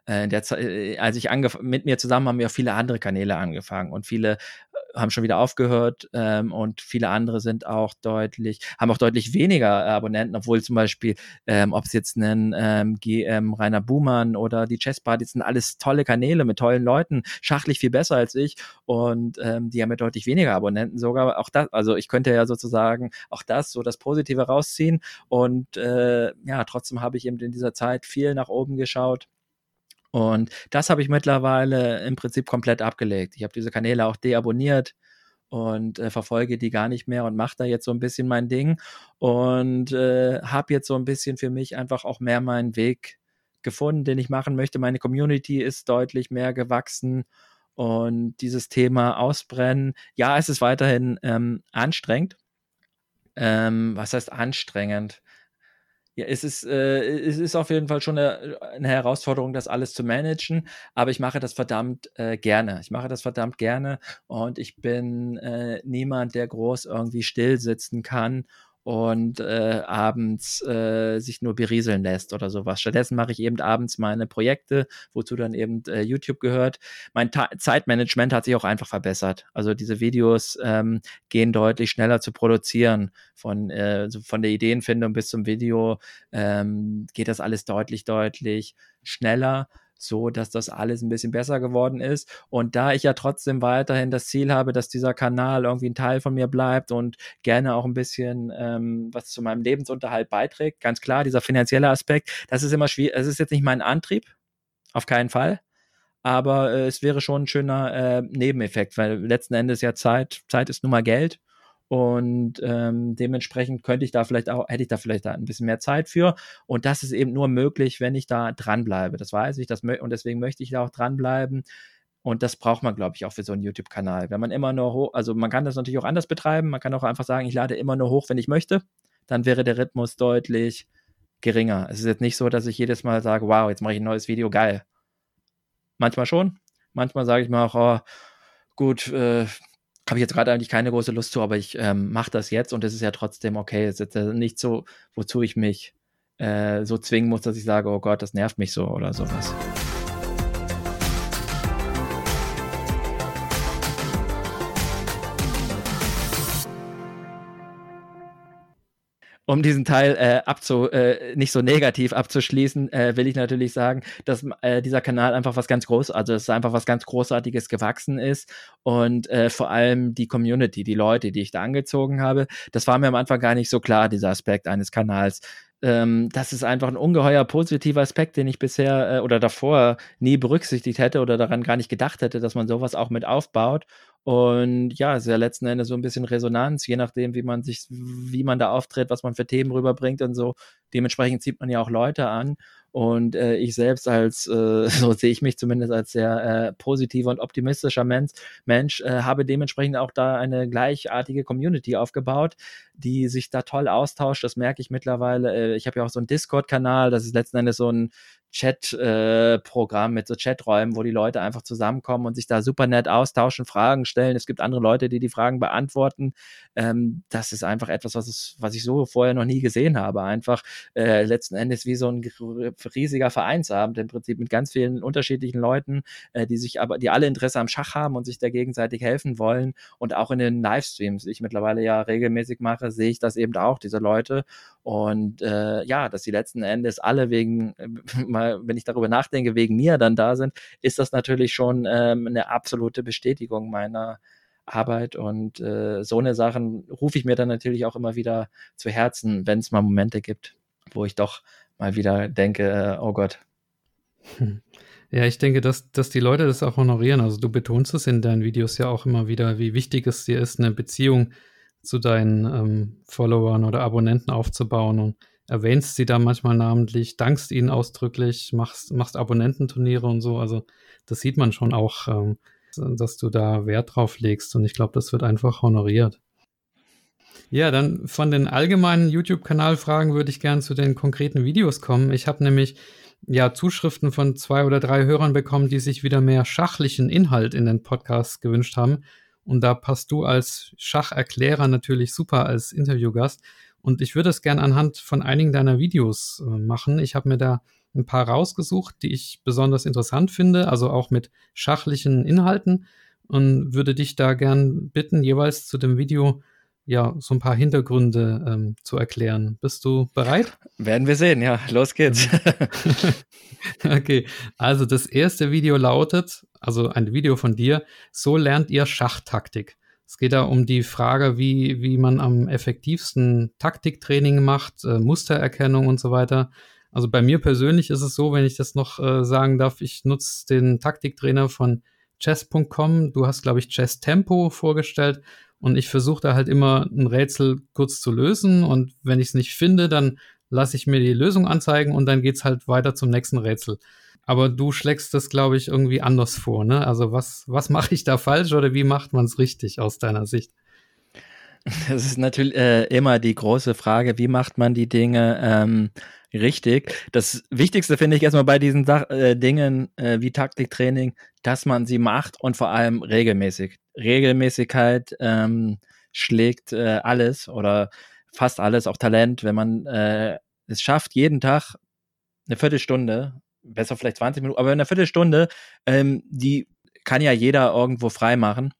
Äh, der, äh, als ich mit mir zusammen haben ja viele andere Kanäle angefangen und viele äh, haben schon wieder aufgehört ähm, und viele andere sind auch deutlich, haben auch deutlich weniger Abonnenten, obwohl zum Beispiel, ähm, ob es jetzt einen ähm, GM Rainer Buhmann oder die Chess Party sind alles tolle Kanäle mit tollen Leuten, schachlich viel besser als ich und ähm, die haben ja deutlich weniger Abonnenten sogar. Auch das, also ich könnte ja sozusagen auch das, so das Positive rausziehen und äh, ja, trotzdem habe ich eben in dieser Zeit viel nach oben geschaut Und das habe ich mittlerweile im Prinzip komplett abgelegt. Ich habe diese Kanäle auch deabonniert und äh, verfolge die gar nicht mehr und mache da jetzt so ein bisschen mein Ding und äh, habe jetzt so ein bisschen für mich einfach auch mehr meinen Weg gefunden, den ich machen möchte. Meine Community ist deutlich mehr gewachsen und dieses Thema Ausbrennen, ja, es ist weiterhin ähm, anstrengend. Ähm, was heißt anstrengend? Ja, es ist, äh, es ist auf jeden Fall schon eine, eine, Herausforderung, das alles zu managen, aber ich mache das verdammt äh, gerne. Ich mache das verdammt gerne und ich bin äh, niemand, der groß irgendwie still sitzen kann und äh, abends äh, sich nur berieseln lässt oder sowas. Stattdessen mache ich eben abends meine Projekte, wozu dann eben äh, YouTube gehört. Mein Ta Zeitmanagement hat sich auch einfach verbessert. Also diese Videos ähm, gehen deutlich schneller zu produzieren. Von, äh, von der Ideenfindung bis zum Video ähm, geht das alles deutlich, deutlich schneller so dass das alles ein bisschen besser geworden ist. Und da ich ja trotzdem weiterhin das Ziel habe, dass dieser Kanal irgendwie ein Teil von mir bleibt und gerne auch ein bisschen ähm, was zu meinem Lebensunterhalt beiträgt, ganz klar, dieser finanzielle Aspekt, das ist immer schwierig, es ist jetzt nicht mein Antrieb, auf keinen Fall. Aber äh, es wäre schon ein schöner äh, Nebeneffekt, weil letzten Endes ja Zeit, Zeit ist nun mal Geld und ähm, dementsprechend könnte ich da vielleicht auch, hätte ich da vielleicht da ein bisschen mehr Zeit für. Und das ist eben nur möglich, wenn ich da dranbleibe. Das weiß ich, das und deswegen möchte ich da auch dranbleiben. Und das braucht man, glaube ich, auch für so einen YouTube-Kanal. Wenn man immer nur hoch, also man kann das natürlich auch anders betreiben. Man kann auch einfach sagen, ich lade immer nur hoch, wenn ich möchte. Dann wäre der Rhythmus deutlich geringer. Es ist jetzt nicht so, dass ich jedes Mal sage, wow, jetzt mache ich ein neues Video, geil. Manchmal schon. Manchmal sage ich mir auch, oh, gut, äh, habe ich jetzt gerade eigentlich keine große Lust zu, aber ich ähm, mache das jetzt und es ist ja trotzdem okay. Es ist nicht so, wozu ich mich äh, so zwingen muss, dass ich sage, oh Gott, das nervt mich so oder sowas. Um diesen Teil äh, abzu, äh, nicht so negativ abzuschließen, äh, will ich natürlich sagen, dass äh, dieser Kanal einfach was ganz groß, also es einfach was ganz Großartiges gewachsen ist und äh, vor allem die Community, die Leute, die ich da angezogen habe, das war mir am Anfang gar nicht so klar, dieser Aspekt eines Kanals. Ähm, das ist einfach ein ungeheuer positiver Aspekt, den ich bisher äh, oder davor nie berücksichtigt hätte oder daran gar nicht gedacht hätte, dass man sowas auch mit aufbaut. Und ja, es ist ja letzten Endes so ein bisschen Resonanz, je nachdem, wie man sich, wie man da auftritt, was man für Themen rüberbringt und so. Dementsprechend zieht man ja auch Leute an. Und äh, ich selbst als, äh, so sehe ich mich zumindest als sehr äh, positiver und optimistischer Mensch, Mensch äh, habe dementsprechend auch da eine gleichartige Community aufgebaut, die sich da toll austauscht. Das merke ich mittlerweile. Äh, ich habe ja auch so einen Discord-Kanal, das ist letzten Endes so ein Chat-Programm äh, mit so Chaträumen, wo die Leute einfach zusammenkommen und sich da super nett austauschen, Fragen stellen. Es gibt andere Leute, die die Fragen beantworten. Ähm, das ist einfach etwas, was, es, was ich so vorher noch nie gesehen habe. Einfach äh, letzten Endes wie so ein riesiger Vereinsabend im Prinzip mit ganz vielen unterschiedlichen Leuten, äh, die sich aber, die alle Interesse am Schach haben und sich da gegenseitig helfen wollen. Und auch in den Livestreams, die ich mittlerweile ja regelmäßig mache, sehe ich das eben auch, diese Leute. Und äh, ja, dass die letzten Endes alle wegen äh, mal, wenn ich darüber nachdenke, wegen mir dann da sind, ist das natürlich schon ähm, eine absolute Bestätigung meiner Arbeit und äh, so eine Sachen rufe ich mir dann natürlich auch immer wieder zu Herzen, wenn es mal Momente gibt, wo ich doch mal wieder denke, äh, oh Gott. Ja, ich denke, dass, dass die Leute das auch honorieren. Also du betonst es in deinen Videos ja auch immer wieder, wie wichtig es dir ist, eine Beziehung zu deinen ähm, Followern oder Abonnenten aufzubauen. Und erwähnst sie da manchmal namentlich, dankst ihnen ausdrücklich, machst, machst Abonnententurniere und so. Also das sieht man schon auch, ähm, dass du da Wert drauf legst und ich glaube, das wird einfach honoriert. Ja, dann von den allgemeinen YouTube-Kanalfragen würde ich gern zu den konkreten Videos kommen. Ich habe nämlich ja Zuschriften von zwei oder drei Hörern bekommen, die sich wieder mehr schachlichen Inhalt in den Podcasts gewünscht haben. Und da passt du als Schacherklärer natürlich super als Interviewgast. Und ich würde es gern anhand von einigen deiner Videos äh, machen. Ich habe mir da ein paar rausgesucht, die ich besonders interessant finde, also auch mit schachlichen Inhalten und würde dich da gern bitten, jeweils zu dem Video ja so ein paar Hintergründe ähm, zu erklären. Bist du bereit? Werden wir sehen, ja, los geht's. okay, also das erste Video lautet, also ein Video von dir, so lernt ihr Schachtaktik. Es geht da um die Frage, wie, wie man am effektivsten Taktiktraining macht, äh, Mustererkennung und so weiter. Also bei mir persönlich ist es so, wenn ich das noch äh, sagen darf, ich nutze den Taktiktrainer von chess.com. Du hast, glaube ich, Chess Tempo vorgestellt und ich versuche da halt immer ein Rätsel kurz zu lösen und wenn ich es nicht finde, dann lasse ich mir die Lösung anzeigen und dann geht's halt weiter zum nächsten Rätsel. Aber du schlägst das, glaube ich, irgendwie anders vor, ne? Also was, was mache ich da falsch oder wie macht man es richtig aus deiner Sicht? Das ist natürlich äh, immer die große Frage, wie macht man die Dinge ähm, richtig? Das Wichtigste finde ich erstmal bei diesen Sach äh, Dingen äh, wie Taktiktraining, dass man sie macht und vor allem regelmäßig. Regelmäßigkeit ähm, schlägt äh, alles oder fast alles, auch Talent, wenn man äh, es schafft, jeden Tag eine Viertelstunde, besser vielleicht 20 Minuten, aber in einer Viertelstunde, ähm, die kann ja jeder irgendwo frei machen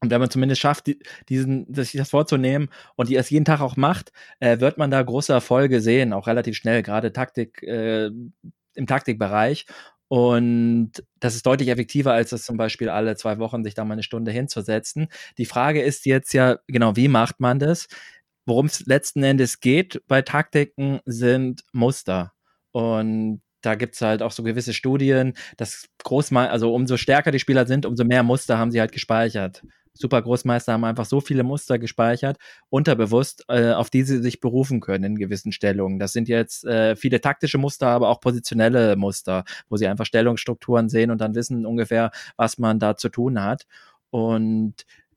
und wenn man zumindest schafft, die, diesen, sich das vorzunehmen und die es jeden Tag auch macht, äh, wird man da große Erfolge sehen, auch relativ schnell, gerade Taktik, äh, im Taktikbereich. Und das ist deutlich effektiver, als es zum Beispiel alle zwei Wochen sich da mal eine Stunde hinzusetzen. Die Frage ist jetzt ja, genau, wie macht man das? Worum es letzten Endes geht bei Taktiken sind Muster. Und da gibt's halt auch so gewisse Studien, dass Großmal, also umso stärker die Spieler sind, umso mehr Muster haben sie halt gespeichert. Supergroßmeister haben einfach so viele Muster gespeichert, unterbewusst, äh, auf die sie sich berufen können in gewissen Stellungen. Das sind jetzt äh, viele taktische Muster, aber auch positionelle Muster, wo sie einfach Stellungsstrukturen sehen und dann wissen ungefähr, was man da zu tun hat. Und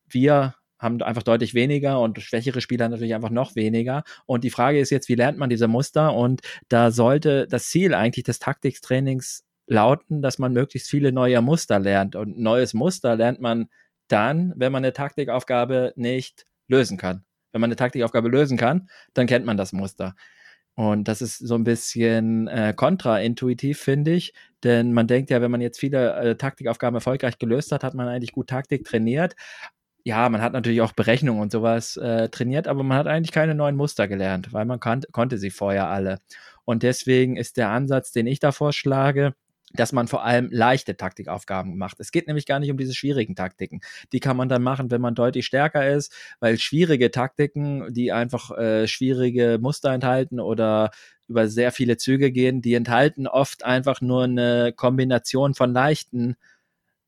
wir haben einfach deutlich weniger und schwächere Spieler natürlich einfach noch weniger. Und die Frage ist jetzt, wie lernt man diese Muster? Und da sollte das Ziel eigentlich des Taktiktrainings lauten, dass man möglichst viele neue Muster lernt. Und neues Muster lernt man dann, wenn man eine Taktikaufgabe nicht lösen kann. Wenn man eine Taktikaufgabe lösen kann, dann kennt man das Muster. Und das ist so ein bisschen äh, kontraintuitiv, finde ich. Denn man denkt ja, wenn man jetzt viele äh, Taktikaufgaben erfolgreich gelöst hat, hat man eigentlich gut Taktik trainiert. Ja, man hat natürlich auch Berechnungen und sowas äh, trainiert, aber man hat eigentlich keine neuen Muster gelernt, weil man kan konnte sie vorher alle. Und deswegen ist der Ansatz, den ich da vorschlage, dass man vor allem leichte Taktikaufgaben macht. Es geht nämlich gar nicht um diese schwierigen Taktiken. Die kann man dann machen, wenn man deutlich stärker ist, weil schwierige Taktiken, die einfach äh, schwierige Muster enthalten oder über sehr viele Züge gehen, die enthalten oft einfach nur eine Kombination von leichten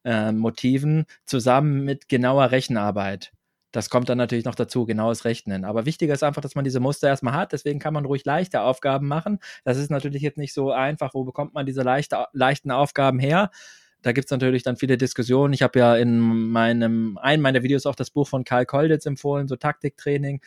äh, Motiven zusammen mit genauer Rechenarbeit. Das kommt dann natürlich noch dazu, genaues Rechnen. Aber wichtiger ist einfach, dass man diese Muster erstmal hat. Deswegen kann man ruhig leichte Aufgaben machen. Das ist natürlich jetzt nicht so einfach. Wo bekommt man diese leichte, leichten Aufgaben her? Da gibt es natürlich dann viele Diskussionen. Ich habe ja in meinem, einem meiner Videos auch das Buch von Karl Kolditz empfohlen, so Taktiktraining.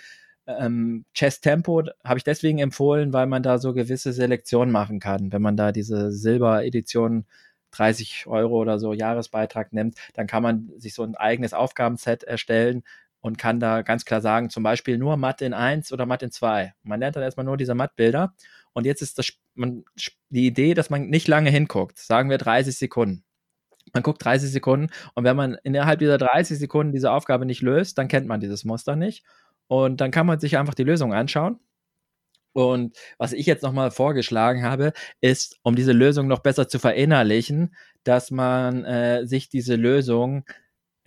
Ähm, Chess Tempo habe ich deswegen empfohlen, weil man da so gewisse Selektionen machen kann. Wenn man da diese Silber-Edition 30 Euro oder so Jahresbeitrag nimmt, dann kann man sich so ein eigenes Aufgabenset erstellen, und kann da ganz klar sagen, zum Beispiel nur Matt in 1 oder Matt in 2. Man lernt dann erstmal nur diese Matt-Bilder und jetzt ist das, man, die Idee, dass man nicht lange hinguckt, sagen wir 30 Sekunden. Man guckt 30 Sekunden und wenn man innerhalb dieser 30 Sekunden diese Aufgabe nicht löst, dann kennt man dieses Muster nicht und dann kann man sich einfach die Lösung anschauen. Und was ich jetzt nochmal vorgeschlagen habe, ist, um diese Lösung noch besser zu verinnerlichen, dass man äh, sich diese Lösung äh,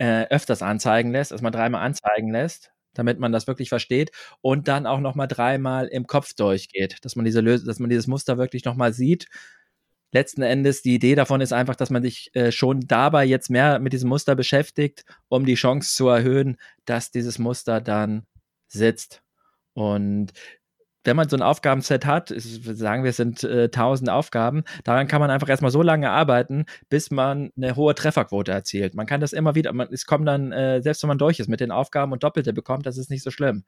öfters anzeigen lässt, dass man dreimal anzeigen lässt, damit man das wirklich versteht und dann auch noch mal dreimal im Kopf durchgeht, dass man diese Lös dass man dieses Muster wirklich noch mal sieht. Letzten Endes die Idee davon ist einfach, dass man sich äh, schon dabei jetzt mehr mit diesem Muster beschäftigt, um die Chance zu erhöhen, dass dieses Muster dann sitzt. Und wenn man so ein Aufgabenset hat, sagen wir, es sind äh, 1000 Aufgaben, daran kann man einfach erstmal so lange arbeiten, bis man eine hohe Trefferquote erzielt. Man kann das immer wieder, man, es kommt dann, äh, selbst wenn man durch ist mit den Aufgaben und Doppelte bekommt, das ist nicht so schlimm.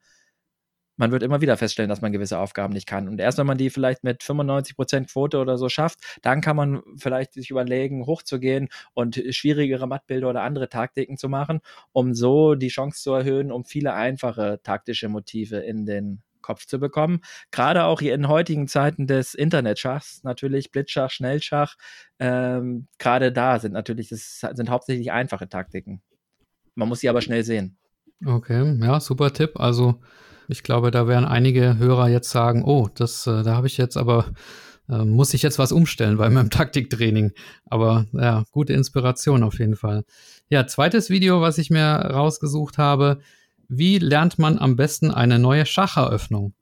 Man wird immer wieder feststellen, dass man gewisse Aufgaben nicht kann. Und erst wenn man die vielleicht mit 95% Quote oder so schafft, dann kann man vielleicht sich überlegen, hochzugehen und schwierigere Mattbilder oder andere Taktiken zu machen, um so die Chance zu erhöhen, um viele einfache taktische Motive in den Kopf zu bekommen. Gerade auch in heutigen Zeiten des Internetschachs, natürlich Blitzschach, Schnellschach, ähm, gerade da sind natürlich, das sind hauptsächlich einfache Taktiken. Man muss sie aber schnell sehen. Okay, ja, super Tipp. Also ich glaube, da werden einige Hörer jetzt sagen, oh, das, äh, da habe ich jetzt aber äh, muss ich jetzt was umstellen bei meinem Taktiktraining. Aber ja, gute Inspiration auf jeden Fall. Ja, zweites Video, was ich mir rausgesucht habe, wie lernt man am besten eine neue Schacheröffnung?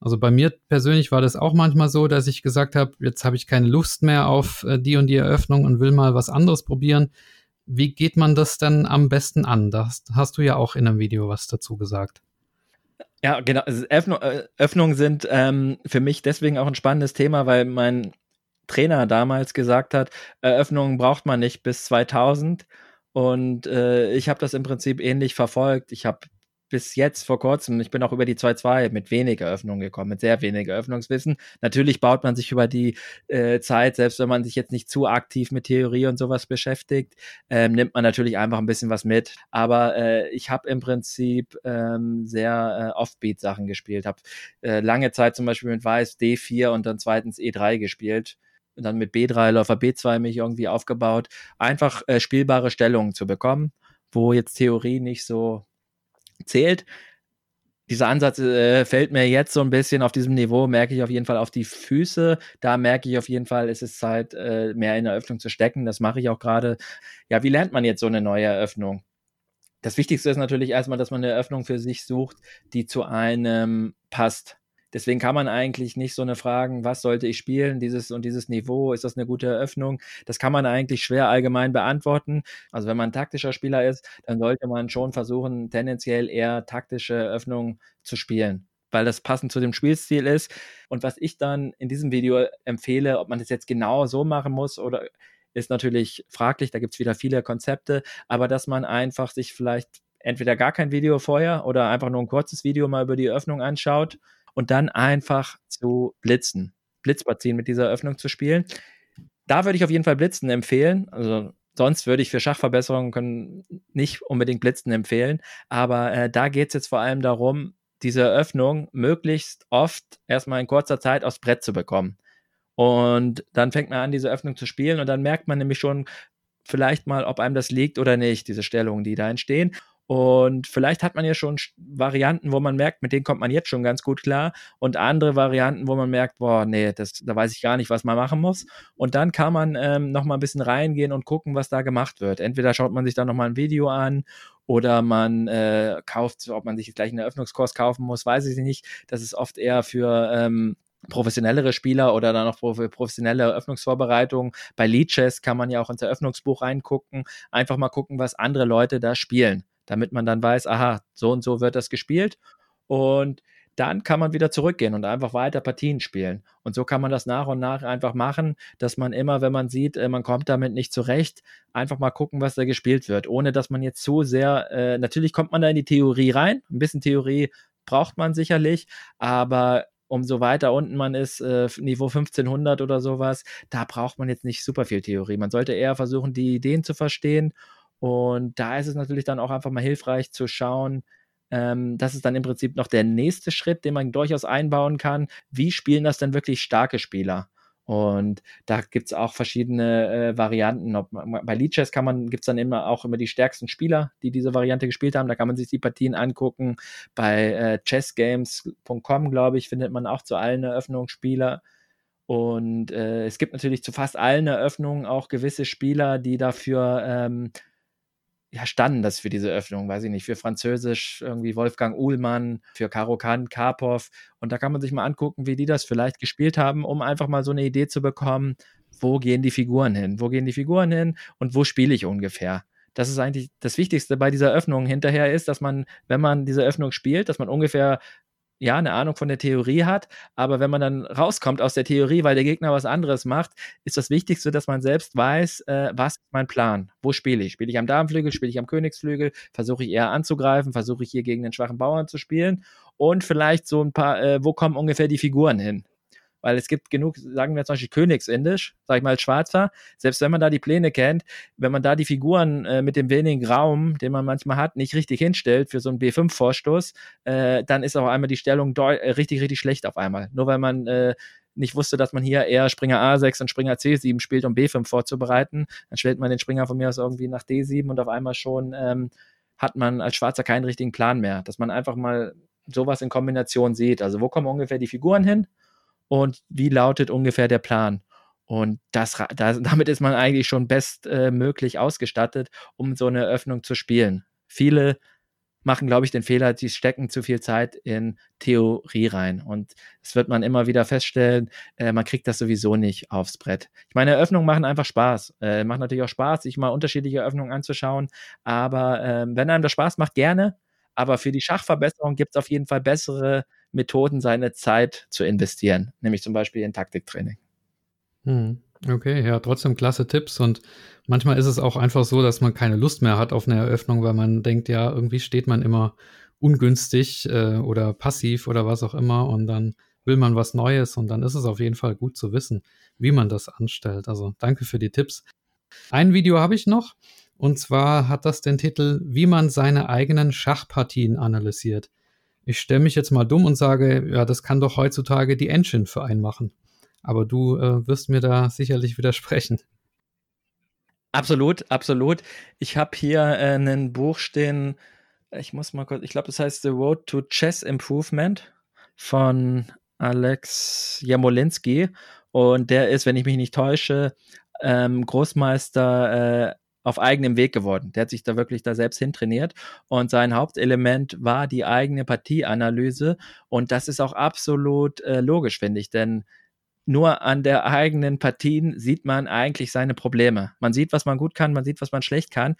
Also bei mir persönlich war das auch manchmal so, dass ich gesagt habe, jetzt habe ich keine Lust mehr auf äh, die und die Eröffnung und will mal was anderes probieren. Wie geht man das denn am besten an? Da hast, du ja auch in einem Video was dazu gesagt. Ja, genau. Also äh, Öffnungen sind ähm, für mich deswegen auch ein spannendes Thema, weil mein Trainer damals gesagt hat, Eröffnungen braucht man nicht bis 2000. Und äh, ich habe das im Prinzip ähnlich verfolgt. Ich habe bis jetzt vor kurzem, ich bin auch über die 2-2 mit wenig Eröffnung gekommen, mit sehr wenig Eröffnungswissen. Natürlich baut man sich über die äh, Zeit, selbst wenn man sich jetzt nicht zu aktiv mit Theorie und sowas beschäftigt, ähm, nimmt man natürlich einfach ein bisschen was mit. Aber äh, ich habe im Prinzip ähm, sehr äh, Offbeat-Sachen gespielt, habe äh, lange Zeit zum Beispiel mit Weiß D4 und dann zweitens E3 gespielt und dann mit B3, Läufer B2 mich irgendwie aufgebaut, einfach äh, spielbare Stellungen zu bekommen, wo jetzt Theorie nicht so zählt. Dieser Ansatz äh, fällt mir jetzt so ein bisschen auf diesem Niveau, merke ich auf jeden Fall auf die Füße. Da merke ich auf jeden Fall, ist es Zeit, äh, mehr in Eröffnung zu stecken. Das mache ich auch gerade. Ja, wie lernt man jetzt so eine neue Eröffnung? Das Wichtigste ist natürlich erstmal, dass man eine Eröffnung für sich sucht, die zu einem passt. Deswegen kann man eigentlich nicht so eine Fragen, was sollte ich spielen, dieses und dieses Niveau, ist das eine gute Eröffnung? Das kann man eigentlich schwer allgemein beantworten. Also wenn man taktischer Spieler ist, dann sollte man schon versuchen, tendenziell eher taktische Eröffnungen zu spielen weil das passend zu dem Spielstil ist. Und was ich dann in diesem Video empfehle, ob man das jetzt genau so machen muss oder ist natürlich fraglich, da gibt es wieder viele Konzepte, aber dass man einfach sich vielleicht entweder gar kein Video vorher oder einfach nur ein kurzes Video mal über die Eröffnung anschaut und dann einfach zu blitzen. Blitzpartien mit dieser Öffnung zu spielen. Da würde ich auf jeden Fall Blitzen empfehlen. Also sonst würde ich für Schachverbesserungen nicht unbedingt Blitzen empfehlen. Aber äh, da geht es jetzt vor allem darum, diese Öffnung möglichst oft erstmal in kurzer Zeit aufs Brett zu bekommen. Und dann fängt man an, diese Öffnung zu spielen und dann merkt man nämlich schon vielleicht mal, ob einem das liegt oder nicht, diese Stellungen, die da entstehen. Und vielleicht hat man ja schon Varianten, wo man merkt, mit denen kommt man jetzt schon ganz gut klar. Und andere Varianten, wo man merkt, boah, nee, das, da weiß ich gar nicht, was man machen muss. Und dann kann man ähm, noch mal ein bisschen reingehen und gucken, was da gemacht wird. Entweder schaut man sich da noch mal ein Video an oder man äh, kauft, ob man sich gleich einen Eröffnungskurs kaufen muss, weiß ich nicht. Das ist oft eher für ähm, professionellere Spieler oder dann auch professionelle Eröffnungsvorbereitung. Bei Lead Chess kann man ja auch ins Eröffnungsbuch reingucken, einfach mal gucken, was andere Leute da spielen damit man dann weiß, aha, so und so wird das gespielt. Und dann kann man wieder zurückgehen und einfach weiter Partien spielen. Und so kann man das nach und nach einfach machen, dass man immer, wenn man sieht, äh, man kommt damit nicht zurecht, einfach mal gucken, was da gespielt wird, ohne dass man jetzt zu sehr, äh, natürlich kommt man da in die Theorie rein, ein bisschen Theorie braucht man sicherlich, aber umso weiter unten man ist, äh, Niveau 1500 oder sowas, da braucht man jetzt nicht super viel Theorie. Man sollte eher versuchen, die Ideen zu verstehen und da ist es natürlich dann auch einfach mal hilfreich zu schauen, ähm, das ist dann im Prinzip noch der nächste Schritt, den man durchaus einbauen kann. Wie spielen das denn wirklich starke Spieler? Und da gibt es auch verschiedene äh, Varianten. Ob, bei Lead Chess kann man, gibt es dann immer auch immer die stärksten Spieler, die diese Variante gespielt haben. Da kann man sich die Partien angucken. Bei äh, chessgames.com, glaube ich, findet man auch zu allen Eröffnungsspieler. Und äh, es gibt natürlich zu fast allen Eröffnungen auch gewisse Spieler, die dafür ähm, ja, standen das für diese Öffnung, weiß ich nicht, für Französisch irgendwie Wolfgang Uhlmann, für Karo Khan, Karpov. Und da kann man sich mal angucken, wie die das vielleicht gespielt haben, um einfach mal so eine Idee zu bekommen, wo gehen die Figuren hin? Wo gehen die Figuren hin und wo spiele ich ungefähr? Das ist eigentlich das Wichtigste bei dieser Öffnung hinterher ist, dass man, wenn man diese Öffnung spielt, dass man ungefähr ja, eine Ahnung von der Theorie hat, aber wenn man dann rauskommt aus der Theorie, weil der Gegner was anderes macht, ist das Wichtigste, dass man selbst weiß, äh, was ist mein Plan? Wo spiele ich? Spiele ich am Darmflügel, spiele ich am Königsflügel? Versuche ich eher anzugreifen? Versuche ich hier gegen den schwachen Bauern zu spielen? Und vielleicht so ein paar, äh, wo kommen ungefähr die Figuren hin? Weil es gibt genug, sagen wir zum Beispiel Königsindisch, sag ich mal als Schwarzer, selbst wenn man da die Pläne kennt, wenn man da die Figuren äh, mit dem wenigen Raum, den man manchmal hat, nicht richtig hinstellt für so einen B5-Vorstoß, äh, dann ist auch einmal die Stellung äh, richtig, richtig schlecht auf einmal. Nur weil man äh, nicht wusste, dass man hier eher Springer A6 und Springer C7 spielt, um B5 vorzubereiten, dann stellt man den Springer von mir aus irgendwie nach D7 und auf einmal schon ähm, hat man als Schwarzer keinen richtigen Plan mehr, dass man einfach mal sowas in Kombination sieht. Also wo kommen ungefähr die Figuren hin? Und wie lautet ungefähr der Plan. Und das, das damit ist man eigentlich schon bestmöglich äh, ausgestattet, um so eine Öffnung zu spielen. Viele machen, glaube ich, den Fehler, die stecken zu viel Zeit in Theorie rein. Und das wird man immer wieder feststellen, äh, man kriegt das sowieso nicht aufs Brett. Ich meine, Eröffnungen machen einfach Spaß. Äh, macht natürlich auch Spaß, sich mal unterschiedliche Eröffnungen anzuschauen. Aber äh, wenn einem das Spaß macht, gerne. Aber für die Schachverbesserung gibt es auf jeden Fall bessere Methoden, seine Zeit zu investieren, nämlich zum Beispiel in Taktiktraining. Hm. Okay, ja, trotzdem klasse Tipps und manchmal ist es auch einfach so, dass man keine Lust mehr hat auf eine Eröffnung, weil man denkt, ja, irgendwie steht man immer ungünstig äh, oder passiv oder was auch immer und dann will man was Neues und dann ist es auf jeden Fall gut zu wissen, wie man das anstellt. Also danke für die Tipps. Ein Video habe ich noch und zwar hat das den Titel, wie man seine eigenen Schachpartien analysiert. Ich stelle mich jetzt mal dumm und sage, ja, das kann doch heutzutage die Engine für einen machen. Aber du äh, wirst mir da sicherlich widersprechen. Absolut, absolut. Ich habe hier äh, ein Buch stehen, ich muss mal kurz, ich glaube, das heißt The Road to Chess Improvement von Alex Jamolinski. Und der ist, wenn ich mich nicht täusche, ähm, Großmeister äh, auf eigenem Weg geworden. Der hat sich da wirklich da selbst hintrainiert und sein Hauptelement war die eigene Partieanalyse und das ist auch absolut äh, logisch, finde ich, denn nur an der eigenen Partien sieht man eigentlich seine Probleme. Man sieht, was man gut kann, man sieht, was man schlecht kann.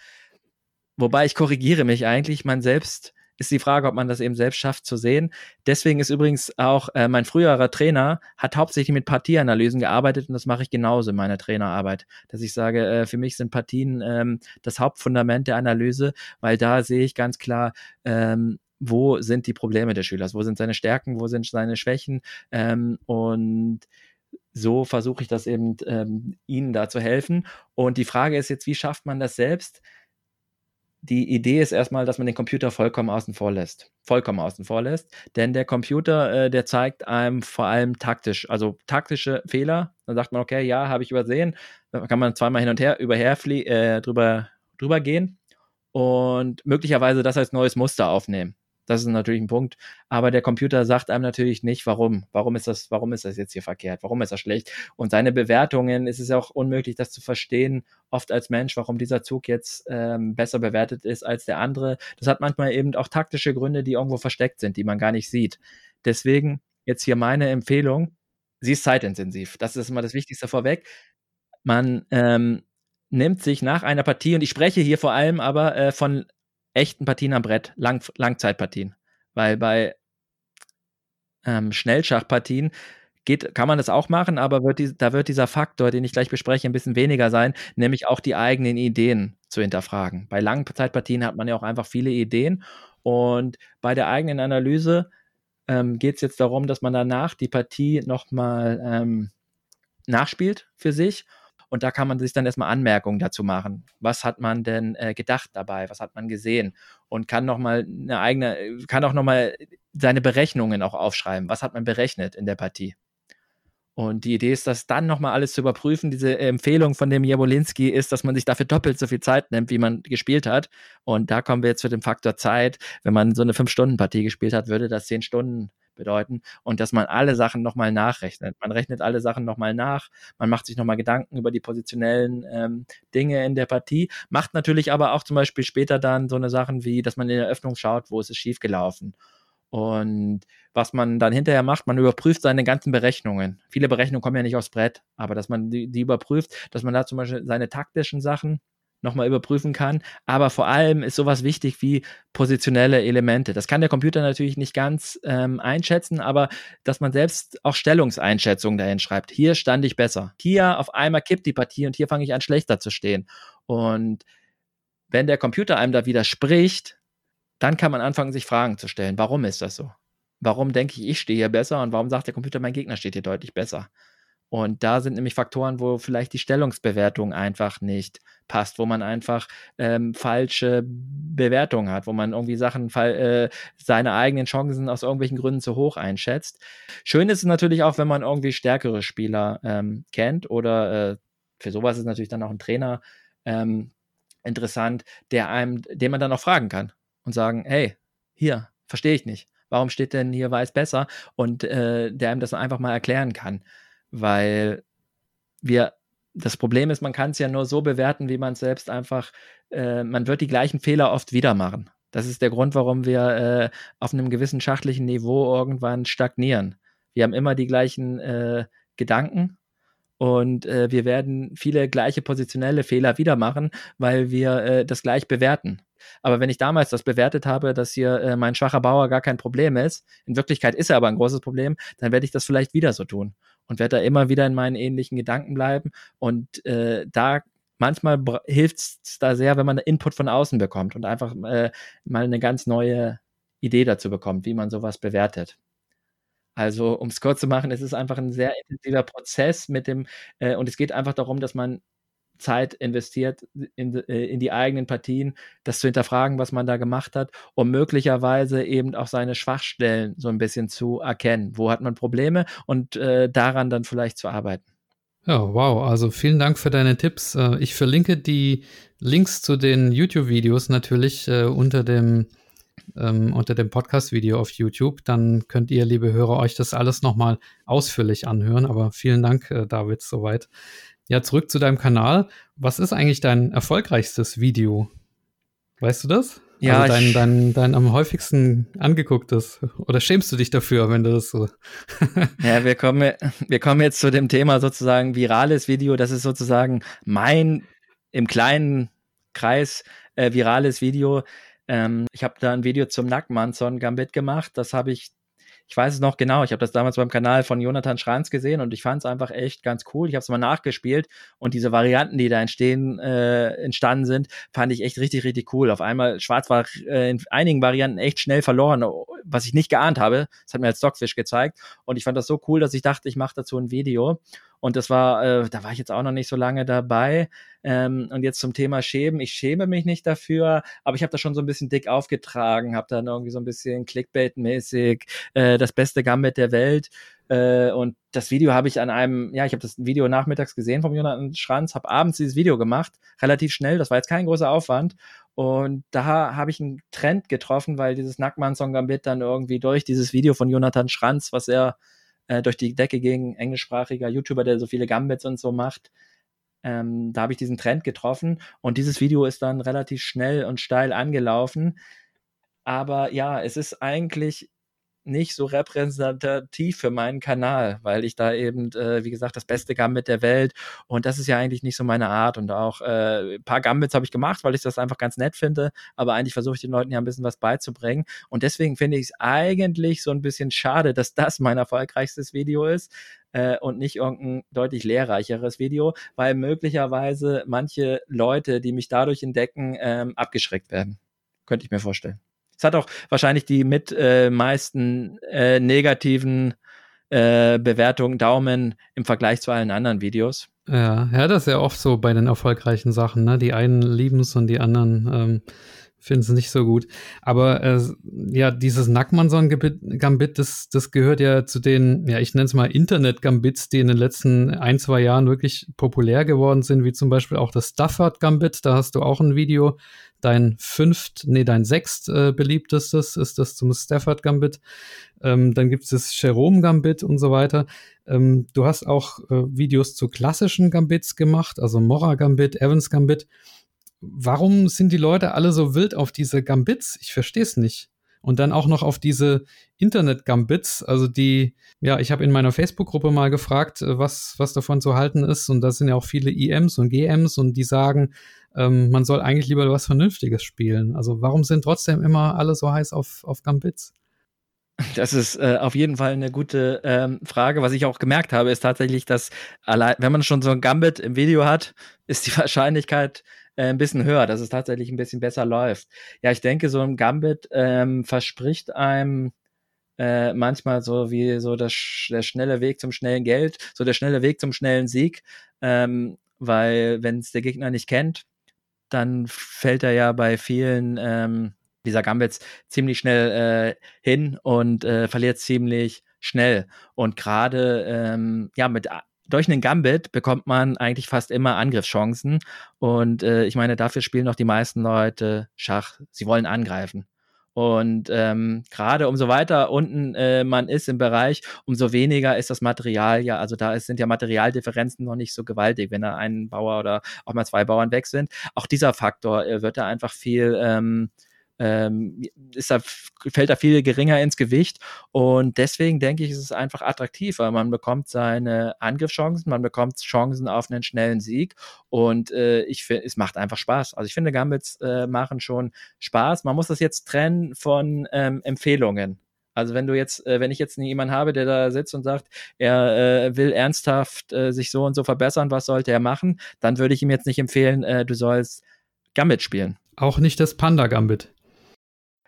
Wobei ich korrigiere mich eigentlich, man selbst ist die Frage, ob man das eben selbst schafft zu sehen. Deswegen ist übrigens auch äh, mein früherer Trainer hat hauptsächlich mit Partieanalysen gearbeitet und das mache ich genauso in meiner Trainerarbeit, dass ich sage, äh, für mich sind Partien ähm, das Hauptfundament der Analyse, weil da sehe ich ganz klar, ähm, wo sind die Probleme des Schülers, wo sind seine Stärken, wo sind seine Schwächen ähm, und so versuche ich das eben, ähm, ihnen da zu helfen. Und die Frage ist jetzt, wie schafft man das selbst? Die Idee ist erstmal, dass man den Computer vollkommen außen vor lässt. Vollkommen außen vor lässt. Denn der Computer, äh, der zeigt einem vor allem taktisch, also taktische Fehler. Dann sagt man, okay, ja, habe ich übersehen. Da kann man zweimal hin und her überher äh, drüber, drüber gehen und möglicherweise das als neues Muster aufnehmen. Das ist natürlich ein Punkt. Aber der Computer sagt einem natürlich nicht, warum. Warum ist das, warum ist das jetzt hier verkehrt? Warum ist das schlecht? Und seine Bewertungen ist es auch unmöglich, das zu verstehen, oft als Mensch, warum dieser Zug jetzt ähm, besser bewertet ist als der andere. Das hat manchmal eben auch taktische Gründe, die irgendwo versteckt sind, die man gar nicht sieht. Deswegen jetzt hier meine Empfehlung. Sie ist zeitintensiv. Das ist immer das Wichtigste vorweg. Man ähm, nimmt sich nach einer Partie, und ich spreche hier vor allem aber äh, von echten Partien am Brett, Lang Langzeitpartien. Weil bei ähm, Schnellschachpartien geht, kann man das auch machen, aber wird die, da wird dieser Faktor, den ich gleich bespreche, ein bisschen weniger sein, nämlich auch die eigenen Ideen zu hinterfragen. Bei Langzeitpartien hat man ja auch einfach viele Ideen und bei der eigenen Analyse ähm, geht es jetzt darum, dass man danach die Partie nochmal ähm, nachspielt für sich und da kann man sich dann erstmal Anmerkungen dazu machen. Was hat man denn äh, gedacht dabei? Was hat man gesehen? Und kann nochmal eine eigene, kann auch nochmal seine Berechnungen auch aufschreiben. Was hat man berechnet in der Partie? Und die Idee ist, das dann nochmal alles zu überprüfen. Diese Empfehlung von dem Jabolinski ist, dass man sich dafür doppelt so viel Zeit nimmt, wie man gespielt hat. Und da kommen wir jetzt zu dem Faktor Zeit. Wenn man so eine Fünf-Stunden-Partie gespielt hat, würde das zehn Stunden bedeuten und dass man alle Sachen nochmal nachrechnet. Man rechnet alle Sachen nochmal nach, man macht sich nochmal Gedanken über die positionellen ähm, Dinge in der Partie, macht natürlich aber auch zum Beispiel später dann so eine Sachen wie, dass man in der Öffnung schaut, wo ist es schiefgelaufen. Und was man dann hinterher macht, man überprüft seine ganzen Berechnungen. Viele Berechnungen kommen ja nicht aufs Brett, aber dass man die, die überprüft, dass man da zum Beispiel seine taktischen Sachen nochmal überprüfen kann. Aber vor allem ist sowas wichtig wie positionelle Elemente. Das kann der Computer natürlich nicht ganz ähm, einschätzen, aber dass man selbst auch Stellungseinschätzungen dahin schreibt. Hier stand ich besser. Hier auf einmal kippt die Partie und hier fange ich an, schlechter zu stehen. Und wenn der Computer einem da widerspricht, dann kann man anfangen, sich Fragen zu stellen. Warum ist das so? Warum denke ich, ich stehe hier besser und warum sagt der Computer, mein Gegner steht hier deutlich besser? Und da sind nämlich Faktoren, wo vielleicht die Stellungsbewertung einfach nicht passt, wo man einfach ähm, falsche Bewertungen hat, wo man irgendwie Sachen, äh, seine eigenen Chancen aus irgendwelchen Gründen zu hoch einschätzt. Schön ist es natürlich auch, wenn man irgendwie stärkere Spieler ähm, kennt oder äh, für sowas ist natürlich dann auch ein Trainer ähm, interessant, der einem, den man dann auch fragen kann und sagen, hey, hier, verstehe ich nicht. Warum steht denn hier weiß besser? Und äh, der einem das einfach mal erklären kann weil wir das Problem ist, man kann es ja nur so bewerten, wie man selbst einfach, äh, man wird die gleichen Fehler oft wieder machen. Das ist der Grund, warum wir äh, auf einem gewissen schachlichen Niveau irgendwann stagnieren. Wir haben immer die gleichen äh, Gedanken und äh, wir werden viele gleiche positionelle Fehler wieder machen, weil wir äh, das gleich bewerten. Aber wenn ich damals das bewertet habe, dass hier äh, mein schwacher Bauer gar kein Problem ist, in Wirklichkeit ist er aber ein großes Problem, dann werde ich das vielleicht wieder so tun und werde da immer wieder in meinen ähnlichen Gedanken bleiben. Und äh, da manchmal hilft es da sehr, wenn man Input von außen bekommt und einfach äh, mal eine ganz neue Idee dazu bekommt, wie man sowas bewertet. Also, um es kurz zu machen, es ist einfach ein sehr intensiver Prozess mit dem, äh, und es geht einfach darum, dass man Zeit investiert in, äh, in die eigenen Partien, das zu hinterfragen, was man da gemacht hat, um möglicherweise eben auch seine Schwachstellen so ein bisschen zu erkennen. Wo hat man Probleme und äh, daran dann vielleicht zu arbeiten. Ja, wow. Also vielen Dank für deine Tipps. Äh, ich verlinke die Links zu den YouTube-Videos natürlich äh, unter dem ähm, unter dem Podcast-Video auf YouTube. Dann könnt ihr, liebe Hörer, euch das alles nochmal ausführlich anhören. Aber vielen Dank, äh, David, soweit. Ja, zurück zu deinem Kanal. Was ist eigentlich dein erfolgreichstes Video? Weißt du das? Ja, also dein, dein, dein am häufigsten angegucktes. Oder schämst du dich dafür, wenn du das so. ja, wir kommen, wir kommen jetzt zu dem Thema sozusagen virales Video. Das ist sozusagen mein im kleinen Kreis äh, virales Video. Ähm, ich habe da ein Video zum Nackmanson Gambit gemacht. Das habe ich ich weiß es noch genau, ich habe das damals beim Kanal von Jonathan Schranz gesehen und ich fand es einfach echt ganz cool. Ich habe es mal nachgespielt und diese Varianten, die da entstehen, äh, entstanden sind, fand ich echt richtig, richtig cool. Auf einmal, Schwarz war äh, in einigen Varianten echt schnell verloren, was ich nicht geahnt habe. Das hat mir als Stockfish gezeigt und ich fand das so cool, dass ich dachte, ich mache dazu ein Video. Und das war, äh, da war ich jetzt auch noch nicht so lange dabei. Ähm, und jetzt zum Thema Schämen. Ich schäme mich nicht dafür, aber ich habe das schon so ein bisschen dick aufgetragen, habe dann irgendwie so ein bisschen Clickbait-mäßig äh, das beste Gambit der Welt. Äh, und das Video habe ich an einem, ja, ich habe das Video nachmittags gesehen vom Jonathan Schranz, habe abends dieses Video gemacht, relativ schnell. Das war jetzt kein großer Aufwand. Und da habe ich einen Trend getroffen, weil dieses Nackmann-Song Gambit dann irgendwie durch dieses Video von Jonathan Schranz, was er äh, durch die Decke gegen englischsprachiger YouTuber, der so viele Gambits und so macht. Ähm, da habe ich diesen Trend getroffen und dieses Video ist dann relativ schnell und steil angelaufen. Aber ja, es ist eigentlich nicht so repräsentativ für meinen Kanal, weil ich da eben, äh, wie gesagt, das beste Gambit der Welt und das ist ja eigentlich nicht so meine Art und auch äh, paar Gambits habe ich gemacht, weil ich das einfach ganz nett finde, aber eigentlich versuche ich den Leuten ja ein bisschen was beizubringen und deswegen finde ich es eigentlich so ein bisschen schade, dass das mein erfolgreichstes Video ist, äh, und nicht irgendein deutlich lehrreicheres Video, weil möglicherweise manche Leute, die mich dadurch entdecken, ähm, abgeschreckt werden. Könnte ich mir vorstellen. Es hat auch wahrscheinlich die mit äh, meisten äh, negativen äh, Bewertungen Daumen im Vergleich zu allen anderen Videos. Ja, ja, das ist ja oft so bei den erfolgreichen Sachen. Ne? Die einen lieben es und die anderen ähm, finden es nicht so gut. Aber äh, ja, dieses Nackmanson-Gambit, das, das gehört ja zu den, ja, ich nenne es mal Internet-Gambits, die in den letzten ein, zwei Jahren wirklich populär geworden sind, wie zum Beispiel auch das Stafford-Gambit. Da hast du auch ein Video. Dein fünft, nee, dein sechst äh, beliebtestes ist das zum Stafford-Gambit. Ähm, dann gibt es das Jerome-Gambit und so weiter. Ähm, du hast auch äh, Videos zu klassischen Gambits gemacht, also Mora-Gambit, Evans-Gambit warum sind die Leute alle so wild auf diese Gambits? Ich verstehe es nicht. Und dann auch noch auf diese Internet-Gambits, also die, ja, ich habe in meiner Facebook-Gruppe mal gefragt, äh, was, was davon zu halten ist. Und da sind ja auch viele IMs und GMs und die sagen, ähm, man soll eigentlich lieber was Vernünftiges spielen. Also warum sind trotzdem immer alle so heiß auf, auf Gambits? Das ist äh, auf jeden Fall eine gute ähm, Frage. Was ich auch gemerkt habe, ist tatsächlich, dass allein, wenn man schon so ein Gambit im Video hat, ist die Wahrscheinlichkeit, äh, ein bisschen höher, dass es tatsächlich ein bisschen besser läuft. Ja, ich denke, so ein Gambit ähm, verspricht einem äh, manchmal so wie so das, der schnelle Weg zum schnellen Geld, so der schnelle Weg zum schnellen Sieg, ähm, weil wenn es der Gegner nicht kennt, dann fällt er ja bei vielen ähm, dieser Gambits ziemlich schnell äh, hin und äh, verliert ziemlich schnell. Und gerade ähm, ja mit durch einen Gambit bekommt man eigentlich fast immer Angriffschancen. Und äh, ich meine, dafür spielen noch die meisten Leute Schach. Sie wollen angreifen. Und ähm, gerade umso weiter unten äh, man ist im Bereich, umso weniger ist das Material ja, also da ist, sind ja Materialdifferenzen noch nicht so gewaltig, wenn da ein Bauer oder auch mal zwei Bauern weg sind. Auch dieser Faktor äh, wird da einfach viel ähm, ähm, ist da, fällt da viel geringer ins Gewicht. Und deswegen denke ich, ist es einfach attraktiv, weil man bekommt seine Angriffschancen, man bekommt Chancen auf einen schnellen Sieg. Und äh, ich finde, es macht einfach Spaß. Also ich finde, Gambits äh, machen schon Spaß. Man muss das jetzt trennen von ähm, Empfehlungen. Also wenn du jetzt, äh, wenn ich jetzt jemanden habe, der da sitzt und sagt, er äh, will ernsthaft äh, sich so und so verbessern, was sollte er machen, dann würde ich ihm jetzt nicht empfehlen, äh, du sollst Gambit spielen. Auch nicht das Panda Gambit.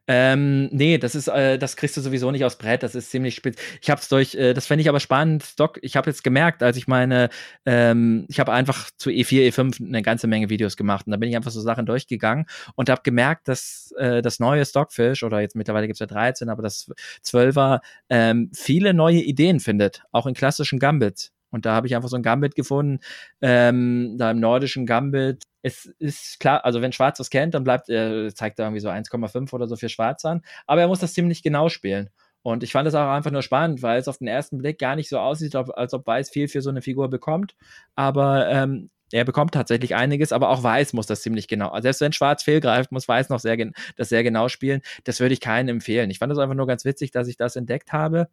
Ähm, nee, das ist, äh, das kriegst du sowieso nicht aus Brett. Das ist ziemlich spitz. Ich habe es durch, äh, das fände ich aber spannend. Stock, ich habe jetzt gemerkt, als ich meine, ähm, ich habe einfach zu E4, E5 eine ganze Menge Videos gemacht und da bin ich einfach so Sachen durchgegangen und habe gemerkt, dass äh, das neue Stockfish oder jetzt mittlerweile gibt's ja 13, aber das 12er ähm, viele neue Ideen findet, auch in klassischen Gambits. Und da habe ich einfach so ein Gambit gefunden, ähm, da im nordischen Gambit. Es ist klar, also wenn Schwarz das kennt, dann bleibt er, zeigt er irgendwie so 1,5 oder so für Schwarz an. Aber er muss das ziemlich genau spielen. Und ich fand es auch einfach nur spannend, weil es auf den ersten Blick gar nicht so aussieht, als ob Weiß viel für so eine Figur bekommt. Aber ähm, er bekommt tatsächlich einiges, aber auch Weiß muss das ziemlich genau. Also selbst wenn Schwarz fehlgreift, muss Weiß noch sehr, das sehr genau spielen. Das würde ich keinen empfehlen. Ich fand es einfach nur ganz witzig, dass ich das entdeckt habe.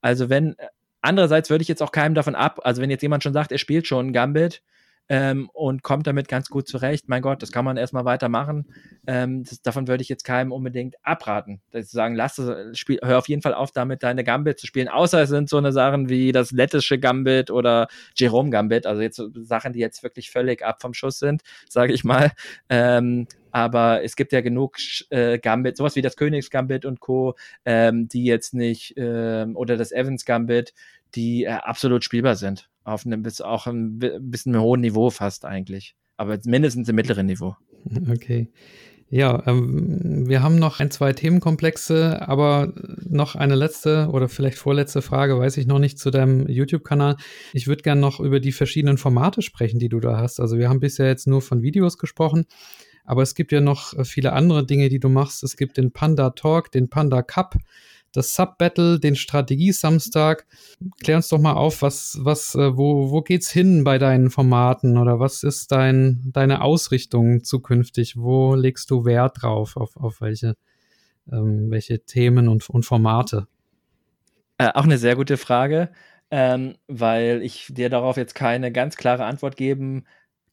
Also wenn Andererseits würde ich jetzt auch keinem davon ab, also wenn jetzt jemand schon sagt, er spielt schon Gambit ähm, und kommt damit ganz gut zurecht, mein Gott, das kann man erstmal weitermachen. Ähm, das, davon würde ich jetzt keinem unbedingt abraten. Das zu sagen, lass das, spiel, hör auf jeden Fall auf, damit deine Gambit zu spielen, außer es sind so eine Sachen wie das lettische Gambit oder Jerome Gambit, also jetzt Sachen, die jetzt wirklich völlig ab vom Schuss sind, sage ich mal. Ähm, aber es gibt ja genug äh, Gambit, sowas wie das Königs Gambit und Co., ähm, die jetzt nicht, ähm, oder das Evans Gambit, die äh, absolut spielbar sind. Auf einem bis auch ein bisschen hohen Niveau fast eigentlich. Aber mindestens im mittleren Niveau. Okay. Ja, ähm, wir haben noch ein, zwei Themenkomplexe, aber noch eine letzte oder vielleicht vorletzte Frage, weiß ich noch nicht, zu deinem YouTube-Kanal. Ich würde gerne noch über die verschiedenen Formate sprechen, die du da hast. Also wir haben bisher jetzt nur von Videos gesprochen. Aber es gibt ja noch äh, viele andere Dinge, die du machst. Es gibt den Panda Talk, den Panda Cup, das Sub Battle, den Strategie Samstag. Klär uns doch mal auf, was, was, äh, wo, wo geht's hin bei deinen Formaten oder was ist dein, deine Ausrichtung zukünftig? Wo legst du Wert drauf, auf, auf welche, ähm, welche Themen und, und Formate? Äh, auch eine sehr gute Frage, ähm, weil ich dir darauf jetzt keine ganz klare Antwort geben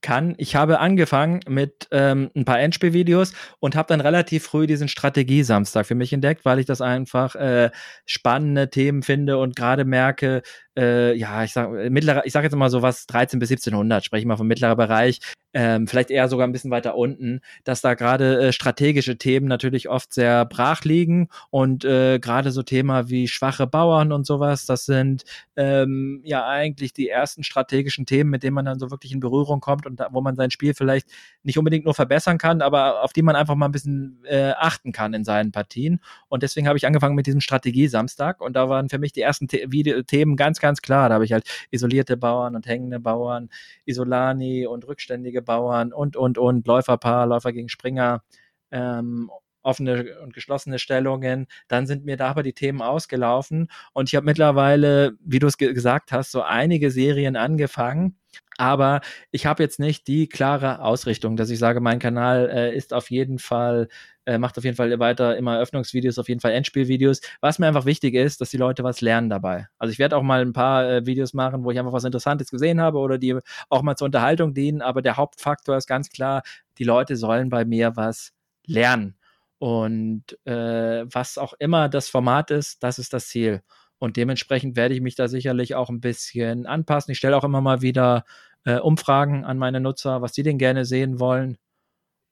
kann. Ich habe angefangen mit ähm, ein paar Endspielvideos und habe dann relativ früh diesen Strategie-Samstag für mich entdeckt, weil ich das einfach äh, spannende Themen finde und gerade merke, äh, ja, ich sag, mittlerer, ich sag jetzt mal so was 13 bis 1700, spreche ich mal vom mittleren Bereich, ähm, vielleicht eher sogar ein bisschen weiter unten, dass da gerade äh, strategische Themen natürlich oft sehr brach liegen und äh, gerade so Thema wie schwache Bauern und sowas, das sind ähm, ja eigentlich die ersten strategischen Themen, mit denen man dann so wirklich in Berührung kommt und da, wo man sein Spiel vielleicht nicht unbedingt nur verbessern kann, aber auf die man einfach mal ein bisschen äh, achten kann in seinen Partien. Und deswegen habe ich angefangen mit diesem Strategie-Samstag und da waren für mich die ersten The Themen ganz, ganz klar. Da habe ich halt isolierte Bauern und hängende Bauern, Isolani und rückständige Bauern und, und, und, Läuferpaar, Läufer gegen Springer. Ähm, offene und geschlossene Stellungen. Dann sind mir da aber die Themen ausgelaufen und ich habe mittlerweile, wie du es ge gesagt hast, so einige Serien angefangen aber ich habe jetzt nicht die klare Ausrichtung, dass ich sage, mein Kanal äh, ist auf jeden Fall, äh, macht auf jeden Fall weiter immer Eröffnungsvideos, auf jeden Fall Endspielvideos. Was mir einfach wichtig ist, dass die Leute was lernen dabei. Also ich werde auch mal ein paar äh, Videos machen, wo ich einfach was Interessantes gesehen habe oder die auch mal zur Unterhaltung dienen. Aber der Hauptfaktor ist ganz klar, die Leute sollen bei mir was lernen. Und äh, was auch immer das Format ist, das ist das Ziel. Und dementsprechend werde ich mich da sicherlich auch ein bisschen anpassen. Ich stelle auch immer mal wieder äh, Umfragen an meine Nutzer, was sie denn gerne sehen wollen.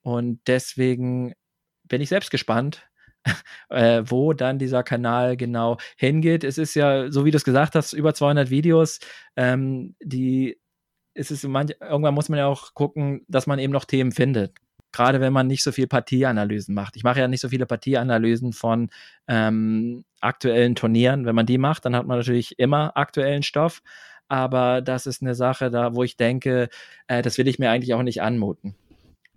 Und deswegen bin ich selbst gespannt, äh, wo dann dieser Kanal genau hingeht. Es ist ja, so wie du es gesagt hast, über 200 Videos. Ähm, die, es ist manch, irgendwann muss man ja auch gucken, dass man eben noch Themen findet gerade wenn man nicht so viel Partieanalysen macht. Ich mache ja nicht so viele Partieanalysen von ähm, aktuellen Turnieren. Wenn man die macht, dann hat man natürlich immer aktuellen Stoff. Aber das ist eine Sache, da wo ich denke, äh, das will ich mir eigentlich auch nicht anmuten.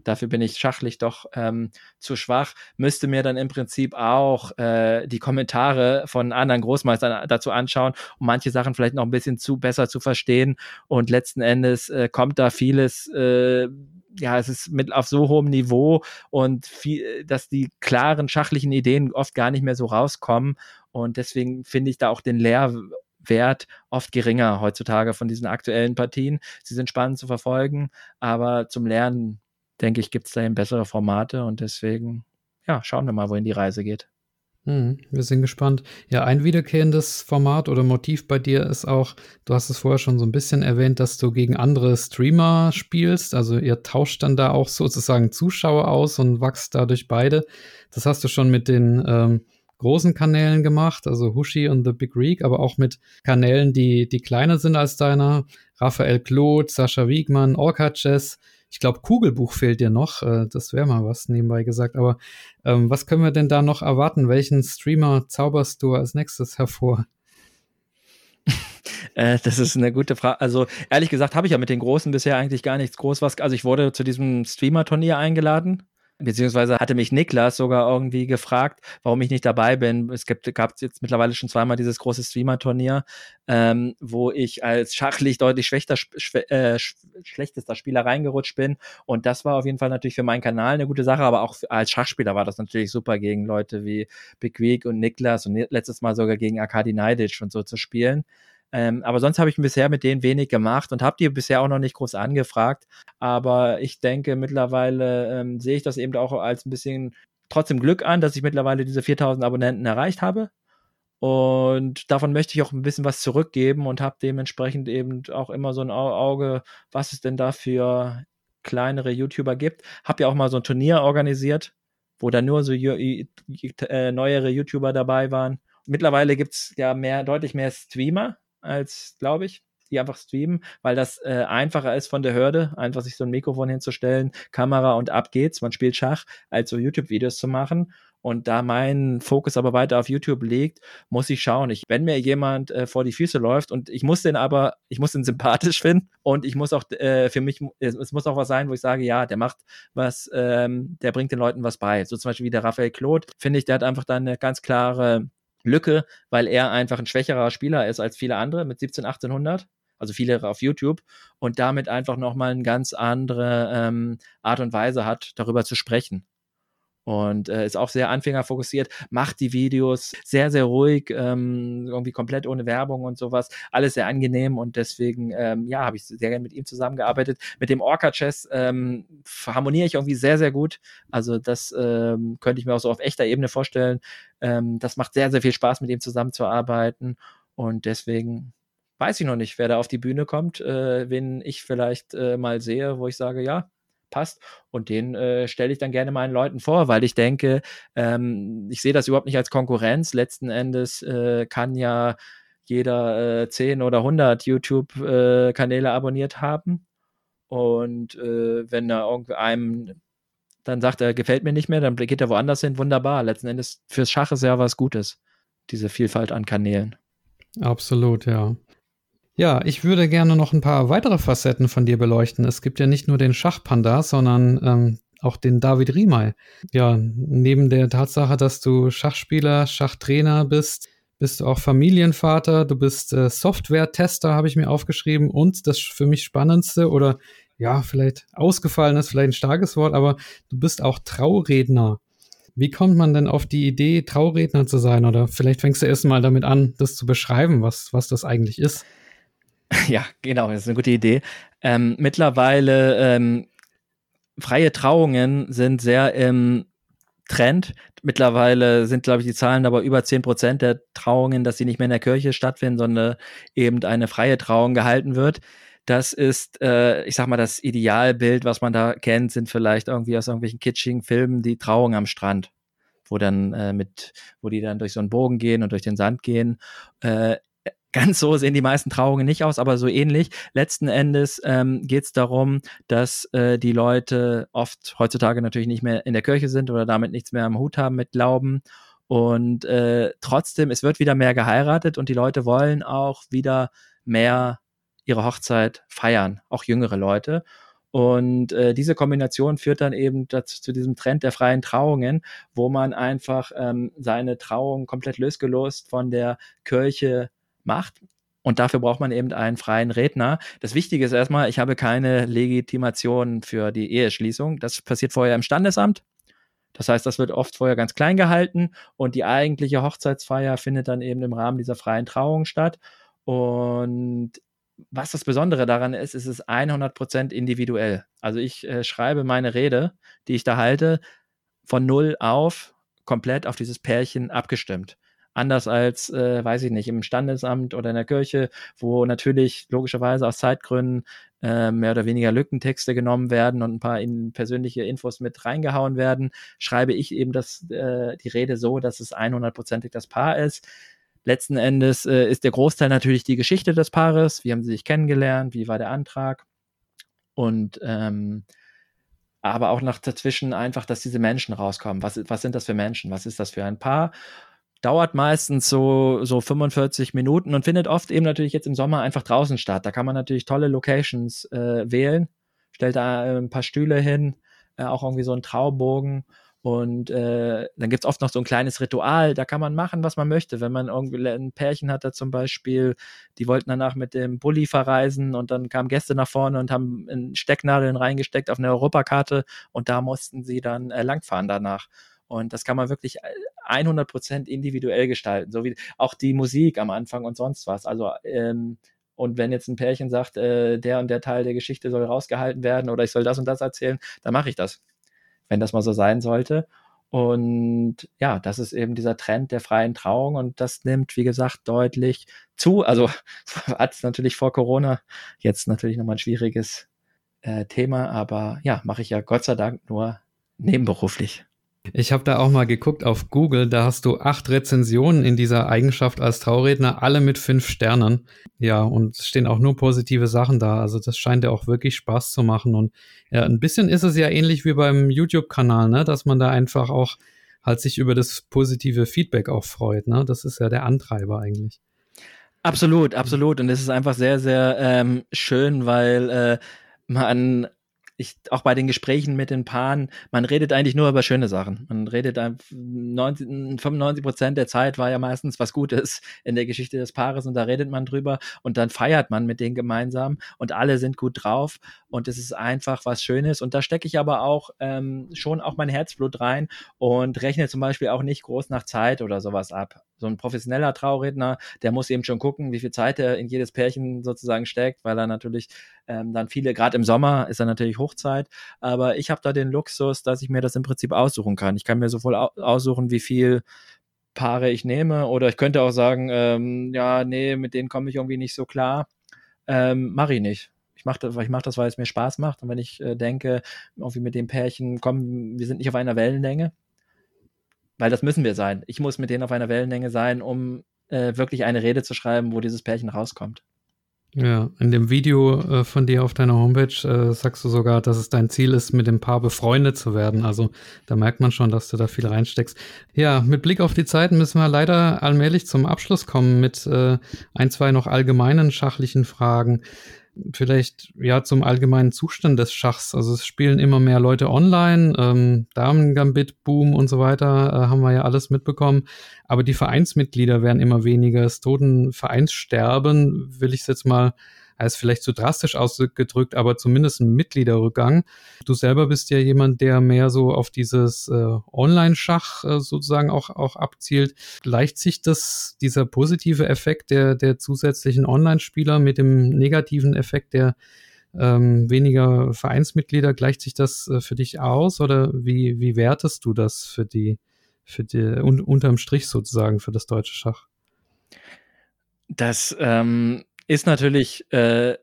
Dafür bin ich schachlich doch ähm, zu schwach. Müsste mir dann im Prinzip auch äh, die Kommentare von anderen Großmeistern dazu anschauen, um manche Sachen vielleicht noch ein bisschen zu besser zu verstehen. Und letzten Endes äh, kommt da vieles äh, ja, es ist mit auf so hohem Niveau und viel, dass die klaren schachlichen Ideen oft gar nicht mehr so rauskommen. Und deswegen finde ich da auch den Lehrwert oft geringer heutzutage von diesen aktuellen Partien. Sie sind spannend zu verfolgen, aber zum Lernen, denke ich, gibt es da eben bessere Formate und deswegen, ja, schauen wir mal, wohin die Reise geht. Hm, wir sind gespannt. Ja, ein wiederkehrendes Format oder Motiv bei dir ist auch, du hast es vorher schon so ein bisschen erwähnt, dass du gegen andere Streamer spielst. Also ihr tauscht dann da auch sozusagen Zuschauer aus und wachst dadurch beide. Das hast du schon mit den ähm, großen Kanälen gemacht, also Hushi und The Big Reek, aber auch mit Kanälen, die, die kleiner sind als deiner. Raphael Claude, Sascha Wiegmann, Orca Chess. Ich glaube, Kugelbuch fehlt dir noch. Äh, das wäre mal was nebenbei gesagt. Aber ähm, was können wir denn da noch erwarten? Welchen Streamer zauberst du als nächstes hervor? Äh, das ist eine gute Frage. Also ehrlich gesagt habe ich ja mit den Großen bisher eigentlich gar nichts groß was. Also ich wurde zu diesem Streamer-Turnier eingeladen beziehungsweise hatte mich Niklas sogar irgendwie gefragt, warum ich nicht dabei bin. Es gibt, gab jetzt mittlerweile schon zweimal dieses große Streamer-Turnier, ähm, wo ich als schachlich deutlich schwächter, schw äh, schlechtester Spieler reingerutscht bin. Und das war auf jeden Fall natürlich für meinen Kanal eine gute Sache, aber auch als Schachspieler war das natürlich super gegen Leute wie Big Week und Niklas und letztes Mal sogar gegen Arkadi Neidic und so zu spielen. Ähm, aber sonst habe ich bisher mit denen wenig gemacht und habe die bisher auch noch nicht groß angefragt. Aber ich denke, mittlerweile ähm, sehe ich das eben auch als ein bisschen trotzdem Glück an, dass ich mittlerweile diese 4000 Abonnenten erreicht habe. Und davon möchte ich auch ein bisschen was zurückgeben und habe dementsprechend eben auch immer so ein Auge, was es denn da für kleinere YouTuber gibt. Habe ja auch mal so ein Turnier organisiert, wo da nur so äh, neuere YouTuber dabei waren. Mittlerweile gibt es ja mehr, deutlich mehr Streamer, als, glaube ich, die einfach streamen, weil das äh, einfacher ist von der Hürde, einfach sich so ein Mikrofon hinzustellen, Kamera und ab geht's, man spielt Schach, als so YouTube-Videos zu machen. Und da mein Fokus aber weiter auf YouTube liegt, muss ich schauen. Ich, wenn mir jemand äh, vor die Füße läuft und ich muss den aber, ich muss den sympathisch finden und ich muss auch äh, für mich, es, es, muss auch was sein, wo ich sage, ja, der macht was, ähm, der bringt den Leuten was bei. So zum Beispiel wie der Raphael Claude, finde ich, der hat einfach da eine ganz klare Lücke, weil er einfach ein schwächerer Spieler ist als viele andere mit 17, 1800 also viele auf YouTube und damit einfach nochmal eine ganz andere ähm, Art und Weise hat, darüber zu sprechen und äh, ist auch sehr anfängerfokussiert, macht die Videos sehr, sehr ruhig, ähm, irgendwie komplett ohne Werbung und sowas. Alles sehr angenehm und deswegen, ähm, ja, habe ich sehr gerne mit ihm zusammengearbeitet. Mit dem Orca Chess ähm, harmoniere ich irgendwie sehr, sehr gut. Also das ähm, könnte ich mir auch so auf echter Ebene vorstellen. Ähm, das macht sehr, sehr viel Spaß, mit ihm zusammenzuarbeiten und deswegen weiß ich noch nicht, wer da auf die Bühne kommt, äh, wen ich vielleicht äh, mal sehe, wo ich sage, ja, passt. Und den äh, stelle ich dann gerne meinen Leuten vor, weil ich denke, ähm, ich sehe das überhaupt nicht als Konkurrenz. Letzten Endes äh, kann ja jeder äh, 10 oder 100 YouTube-Kanäle äh, abonniert haben. Und äh, wenn da irgendeinem dann sagt er, gefällt mir nicht mehr, dann geht er woanders hin, wunderbar. Letzten Endes fürs Schach ist ja was Gutes, diese Vielfalt an Kanälen. Absolut, ja. Ja, ich würde gerne noch ein paar weitere Facetten von dir beleuchten. Es gibt ja nicht nur den Schachpanda, sondern ähm, auch den David Riemey. Ja, neben der Tatsache, dass du Schachspieler, Schachtrainer bist, bist du auch Familienvater, du bist äh, Software-Tester, habe ich mir aufgeschrieben. Und das für mich Spannendste oder ja, vielleicht ausgefallen ist, vielleicht ein starkes Wort, aber du bist auch Trauredner. Wie kommt man denn auf die Idee, Trauredner zu sein? Oder vielleicht fängst du erst mal damit an, das zu beschreiben, was, was das eigentlich ist. Ja, genau, das ist eine gute Idee. Ähm, mittlerweile ähm, freie Trauungen sind sehr im Trend. Mittlerweile sind, glaube ich, die Zahlen aber über 10 Prozent der Trauungen, dass sie nicht mehr in der Kirche stattfinden, sondern eben eine freie Trauung gehalten wird. Das ist, äh, ich sag mal, das Idealbild, was man da kennt, sind vielleicht irgendwie aus irgendwelchen kitschigen Filmen die Trauung am Strand, wo dann äh, mit, wo die dann durch so einen Bogen gehen und durch den Sand gehen. Äh, Ganz so sehen die meisten Trauungen nicht aus, aber so ähnlich. Letzten Endes ähm, geht es darum, dass äh, die Leute oft heutzutage natürlich nicht mehr in der Kirche sind oder damit nichts mehr am Hut haben mit Glauben. Und äh, trotzdem, es wird wieder mehr geheiratet und die Leute wollen auch wieder mehr ihre Hochzeit feiern, auch jüngere Leute. Und äh, diese Kombination führt dann eben dazu, zu diesem Trend der freien Trauungen, wo man einfach ähm, seine Trauung komplett losgelöst von der Kirche macht. Und dafür braucht man eben einen freien Redner. Das Wichtige ist erstmal, ich habe keine Legitimation für die Eheschließung. Das passiert vorher im Standesamt. Das heißt, das wird oft vorher ganz klein gehalten und die eigentliche Hochzeitsfeier findet dann eben im Rahmen dieser freien Trauung statt. Und was das Besondere daran ist, ist es 100% individuell. Also ich äh, schreibe meine Rede, die ich da halte, von null auf komplett auf dieses Pärchen abgestimmt. Anders als, äh, weiß ich nicht, im Standesamt oder in der Kirche, wo natürlich logischerweise aus Zeitgründen äh, mehr oder weniger Lückentexte genommen werden und ein paar in persönliche Infos mit reingehauen werden, schreibe ich eben das, äh, die Rede so, dass es 100%ig das Paar ist. Letzten Endes äh, ist der Großteil natürlich die Geschichte des Paares. Wie haben sie sich kennengelernt? Wie war der Antrag? Und ähm, aber auch nach dazwischen einfach, dass diese Menschen rauskommen. Was, was sind das für Menschen? Was ist das für ein Paar? Dauert meistens so, so 45 Minuten und findet oft eben natürlich jetzt im Sommer einfach draußen statt. Da kann man natürlich tolle Locations äh, wählen, stellt da äh, ein paar Stühle hin, äh, auch irgendwie so einen Traubogen und äh, dann gibt's oft noch so ein kleines Ritual, da kann man machen, was man möchte. Wenn man irgendwie ein Pärchen hatte zum Beispiel, die wollten danach mit dem Bulli verreisen und dann kamen Gäste nach vorne und haben in Stecknadeln reingesteckt auf eine Europakarte und da mussten sie dann äh, langfahren danach. Und das kann man wirklich 100 Prozent individuell gestalten, so wie auch die Musik am Anfang und sonst was. Also ähm, und wenn jetzt ein Pärchen sagt, äh, der und der Teil der Geschichte soll rausgehalten werden oder ich soll das und das erzählen, dann mache ich das wenn das mal so sein sollte. Und ja, das ist eben dieser Trend der freien Trauung und das nimmt, wie gesagt, deutlich zu. Also hat es natürlich vor Corona jetzt natürlich nochmal ein schwieriges äh, Thema, aber ja, mache ich ja Gott sei Dank nur nebenberuflich. Ich habe da auch mal geguckt auf Google, da hast du acht Rezensionen in dieser Eigenschaft als Trauredner, alle mit fünf Sternen. Ja, und es stehen auch nur positive Sachen da. Also das scheint ja auch wirklich Spaß zu machen. Und ja, ein bisschen ist es ja ähnlich wie beim YouTube-Kanal, ne, dass man da einfach auch halt sich über das positive Feedback auch freut. Ne? Das ist ja der Antreiber eigentlich. Absolut, absolut. Und es ist einfach sehr, sehr ähm, schön, weil äh, man ich, auch bei den Gesprächen mit den Paaren, man redet eigentlich nur über schöne Sachen. Man redet 90, 95 Prozent der Zeit war ja meistens was Gutes in der Geschichte des Paares und da redet man drüber und dann feiert man mit denen gemeinsam und alle sind gut drauf und es ist einfach was Schönes und da stecke ich aber auch ähm, schon auch mein Herzblut rein und rechne zum Beispiel auch nicht groß nach Zeit oder sowas ab so ein professioneller Trauredner, der muss eben schon gucken, wie viel Zeit er in jedes Pärchen sozusagen steckt, weil er natürlich ähm, dann viele, gerade im Sommer ist er natürlich Hochzeit, aber ich habe da den Luxus, dass ich mir das im Prinzip aussuchen kann. Ich kann mir sowohl aussuchen, wie viel Paare ich nehme oder ich könnte auch sagen, ähm, ja, nee, mit denen komme ich irgendwie nicht so klar. Ähm, Mache ich nicht. Ich mache das, mach das, weil es mir Spaß macht und wenn ich äh, denke, irgendwie mit dem Pärchen, komm, wir sind nicht auf einer Wellenlänge, weil das müssen wir sein. Ich muss mit denen auf einer Wellenlänge sein, um äh, wirklich eine Rede zu schreiben, wo dieses Pärchen rauskommt. Ja, in dem Video äh, von dir auf deiner Homepage äh, sagst du sogar, dass es dein Ziel ist, mit dem Paar befreundet zu werden. Also da merkt man schon, dass du da viel reinsteckst. Ja, mit Blick auf die Zeit müssen wir leider allmählich zum Abschluss kommen mit äh, ein, zwei noch allgemeinen schachlichen Fragen vielleicht ja zum allgemeinen Zustand des Schachs. Also es spielen immer mehr Leute online, ähm, Damen-Gambit, Boom und so weiter, äh, haben wir ja alles mitbekommen. Aber die Vereinsmitglieder werden immer weniger. Es toten Vereinssterben, will ich es jetzt mal ist vielleicht zu drastisch ausgedrückt, aber zumindest ein Mitgliederrückgang. Du selber bist ja jemand, der mehr so auf dieses äh, Online-Schach äh, sozusagen auch, auch abzielt. Gleicht sich das, dieser positive Effekt der, der zusätzlichen Online-Spieler mit dem negativen Effekt der ähm, weniger Vereinsmitglieder, gleicht sich das äh, für dich aus oder wie, wie wertest du das für die, für die, un, unterm Strich sozusagen für das deutsche Schach? Das ähm, ist natürlich, äh,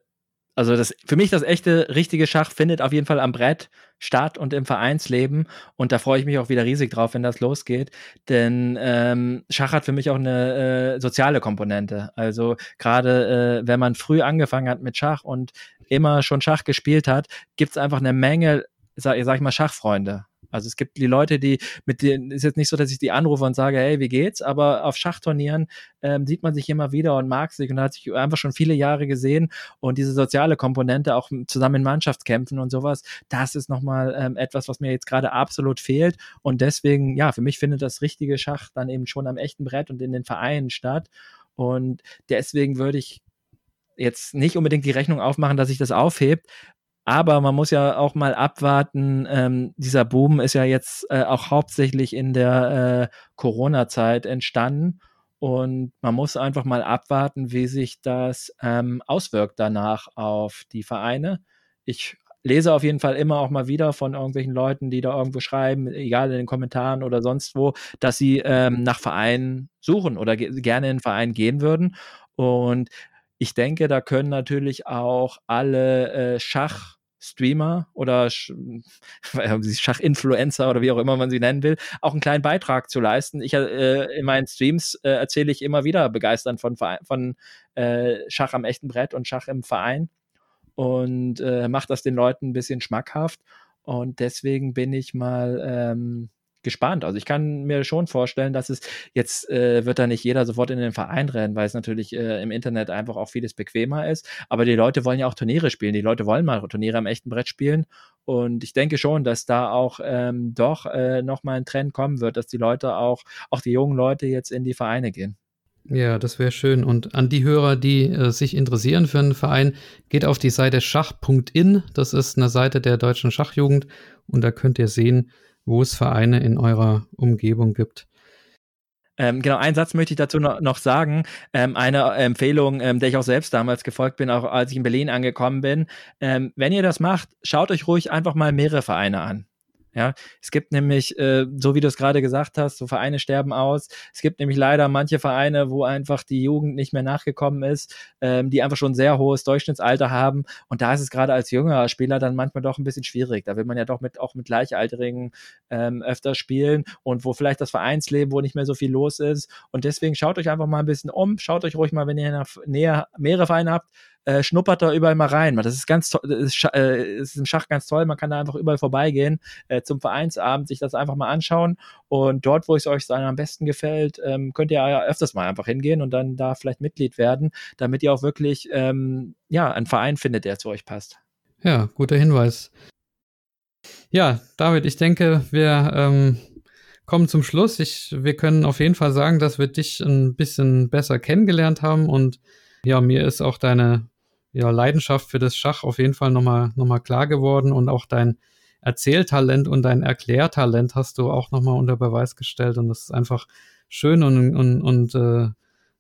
also das, für mich das echte, richtige Schach findet auf jeden Fall am Brett statt und im Vereinsleben. Und da freue ich mich auch wieder riesig drauf, wenn das losgeht. Denn ähm, Schach hat für mich auch eine äh, soziale Komponente. Also gerade äh, wenn man früh angefangen hat mit Schach und immer schon Schach gespielt hat, gibt es einfach eine Menge, sag, sag ich mal, Schachfreunde. Also es gibt die Leute, die mit denen ist jetzt nicht so, dass ich die anrufe und sage, hey, wie geht's? Aber auf Schachturnieren ähm, sieht man sich immer wieder und mag sich und hat sich einfach schon viele Jahre gesehen und diese soziale Komponente auch zusammen in Mannschaftskämpfen und sowas, das ist nochmal ähm, etwas, was mir jetzt gerade absolut fehlt und deswegen, ja, für mich findet das richtige Schach dann eben schon am echten Brett und in den Vereinen statt und deswegen würde ich jetzt nicht unbedingt die Rechnung aufmachen, dass sich das aufhebt, aber man muss ja auch mal abwarten. Ähm, dieser Boom ist ja jetzt äh, auch hauptsächlich in der äh, Corona-Zeit entstanden. Und man muss einfach mal abwarten, wie sich das ähm, auswirkt danach auf die Vereine. Ich lese auf jeden Fall immer auch mal wieder von irgendwelchen Leuten, die da irgendwo schreiben, egal in den Kommentaren oder sonst wo, dass sie ähm, nach Vereinen suchen oder ge gerne in einen Verein gehen würden. Und ich denke, da können natürlich auch alle äh, Schach Streamer oder Schachinfluencer oder wie auch immer man sie nennen will, auch einen kleinen Beitrag zu leisten. Ich äh, in meinen Streams äh, erzähle ich immer wieder begeistern von, von äh, Schach am echten Brett und Schach im Verein und äh, mache das den Leuten ein bisschen schmackhaft. Und deswegen bin ich mal ähm, gespannt. Also ich kann mir schon vorstellen, dass es jetzt äh, wird da nicht jeder sofort in den Verein rennen, weil es natürlich äh, im Internet einfach auch vieles bequemer ist. Aber die Leute wollen ja auch Turniere spielen. Die Leute wollen mal Turniere am echten Brett spielen. Und ich denke schon, dass da auch ähm, doch äh, nochmal ein Trend kommen wird, dass die Leute auch, auch die jungen Leute jetzt in die Vereine gehen. Ja, das wäre schön. Und an die Hörer, die äh, sich interessieren für einen Verein, geht auf die Seite schach.in. Das ist eine Seite der deutschen Schachjugend. Und da könnt ihr sehen, wo es Vereine in eurer Umgebung gibt. Ähm, genau, einen Satz möchte ich dazu noch, noch sagen. Ähm, eine Empfehlung, ähm, der ich auch selbst damals gefolgt bin, auch als ich in Berlin angekommen bin. Ähm, wenn ihr das macht, schaut euch ruhig einfach mal mehrere Vereine an. Ja, es gibt nämlich, äh, so wie du es gerade gesagt hast, so Vereine sterben aus. Es gibt nämlich leider manche Vereine, wo einfach die Jugend nicht mehr nachgekommen ist, ähm, die einfach schon sehr hohes Durchschnittsalter haben. Und da ist es gerade als jüngerer Spieler dann manchmal doch ein bisschen schwierig. Da will man ja doch mit auch mit Gleichaltrigen ähm, öfter spielen und wo vielleicht das Vereinsleben, wo nicht mehr so viel los ist. Und deswegen schaut euch einfach mal ein bisschen um. Schaut euch ruhig mal, wenn ihr näher mehrere Vereine habt, äh, schnuppert da überall mal rein. Das ist ganz toll, ist, äh, ist im Schach ganz toll. Man kann da einfach überall vorbeigehen äh, zum Vereinsabend, sich das einfach mal anschauen. Und dort, wo es euch am besten gefällt, ähm, könnt ihr ja öfters mal einfach hingehen und dann da vielleicht Mitglied werden, damit ihr auch wirklich ähm, ja einen Verein findet, der zu euch passt. Ja, guter Hinweis. Ja, David, ich denke, wir ähm, kommen zum Schluss. Ich, wir können auf jeden Fall sagen, dass wir dich ein bisschen besser kennengelernt haben und ja, mir ist auch deine ja, Leidenschaft für das Schach auf jeden Fall nochmal noch mal klar geworden und auch dein Erzähltalent und dein Erklärtalent hast du auch nochmal unter Beweis gestellt und das ist einfach schön und, und, und äh,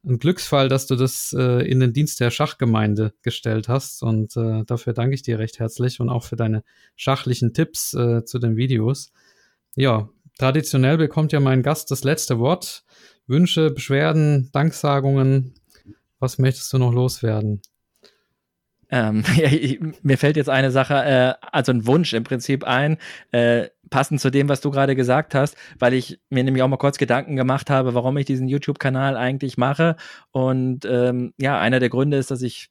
ein Glücksfall, dass du das äh, in den Dienst der Schachgemeinde gestellt hast und äh, dafür danke ich dir recht herzlich und auch für deine schachlichen Tipps äh, zu den Videos. Ja, traditionell bekommt ja mein Gast das letzte Wort. Wünsche, Beschwerden, Danksagungen, was möchtest du noch loswerden? Ähm, mir fällt jetzt eine Sache, äh, also ein Wunsch im Prinzip ein, äh, passend zu dem, was du gerade gesagt hast, weil ich mir nämlich auch mal kurz Gedanken gemacht habe, warum ich diesen YouTube-Kanal eigentlich mache. Und ähm, ja, einer der Gründe ist, dass ich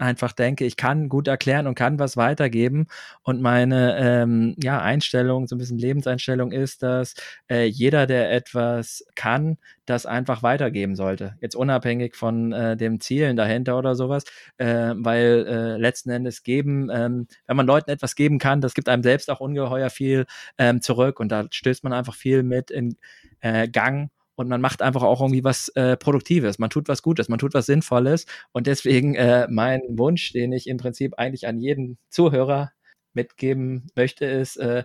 einfach denke, ich kann gut erklären und kann was weitergeben. Und meine ähm, ja, Einstellung, so ein bisschen Lebenseinstellung ist, dass äh, jeder, der etwas kann, das einfach weitergeben sollte. Jetzt unabhängig von äh, dem Zielen dahinter oder sowas, äh, weil äh, letzten Endes geben, ähm, wenn man Leuten etwas geben kann, das gibt einem selbst auch ungeheuer viel ähm, zurück und da stößt man einfach viel mit in äh, Gang und man macht einfach auch irgendwie was äh, Produktives, man tut was Gutes, man tut was Sinnvolles. Und deswegen äh, mein Wunsch, den ich im Prinzip eigentlich an jeden Zuhörer mitgeben möchte, ist, äh,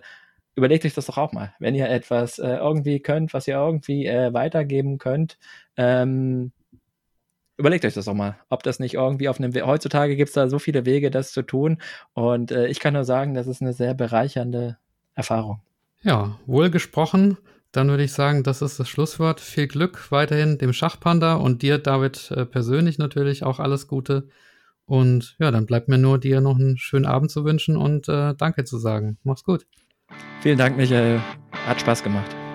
überlegt euch das doch auch mal, wenn ihr etwas äh, irgendwie könnt, was ihr irgendwie äh, weitergeben könnt, ähm, überlegt euch das doch mal, ob das nicht irgendwie auf einem We heutzutage gibt es da so viele Wege, das zu tun. Und äh, ich kann nur sagen, das ist eine sehr bereichernde Erfahrung. Ja, wohl gesprochen. Dann würde ich sagen, das ist das Schlusswort. Viel Glück weiterhin dem Schachpanda und dir, David, äh, persönlich natürlich auch alles Gute. Und ja, dann bleibt mir nur dir noch einen schönen Abend zu wünschen und äh, Danke zu sagen. Mach's gut. Vielen Dank, Michael. Hat Spaß gemacht.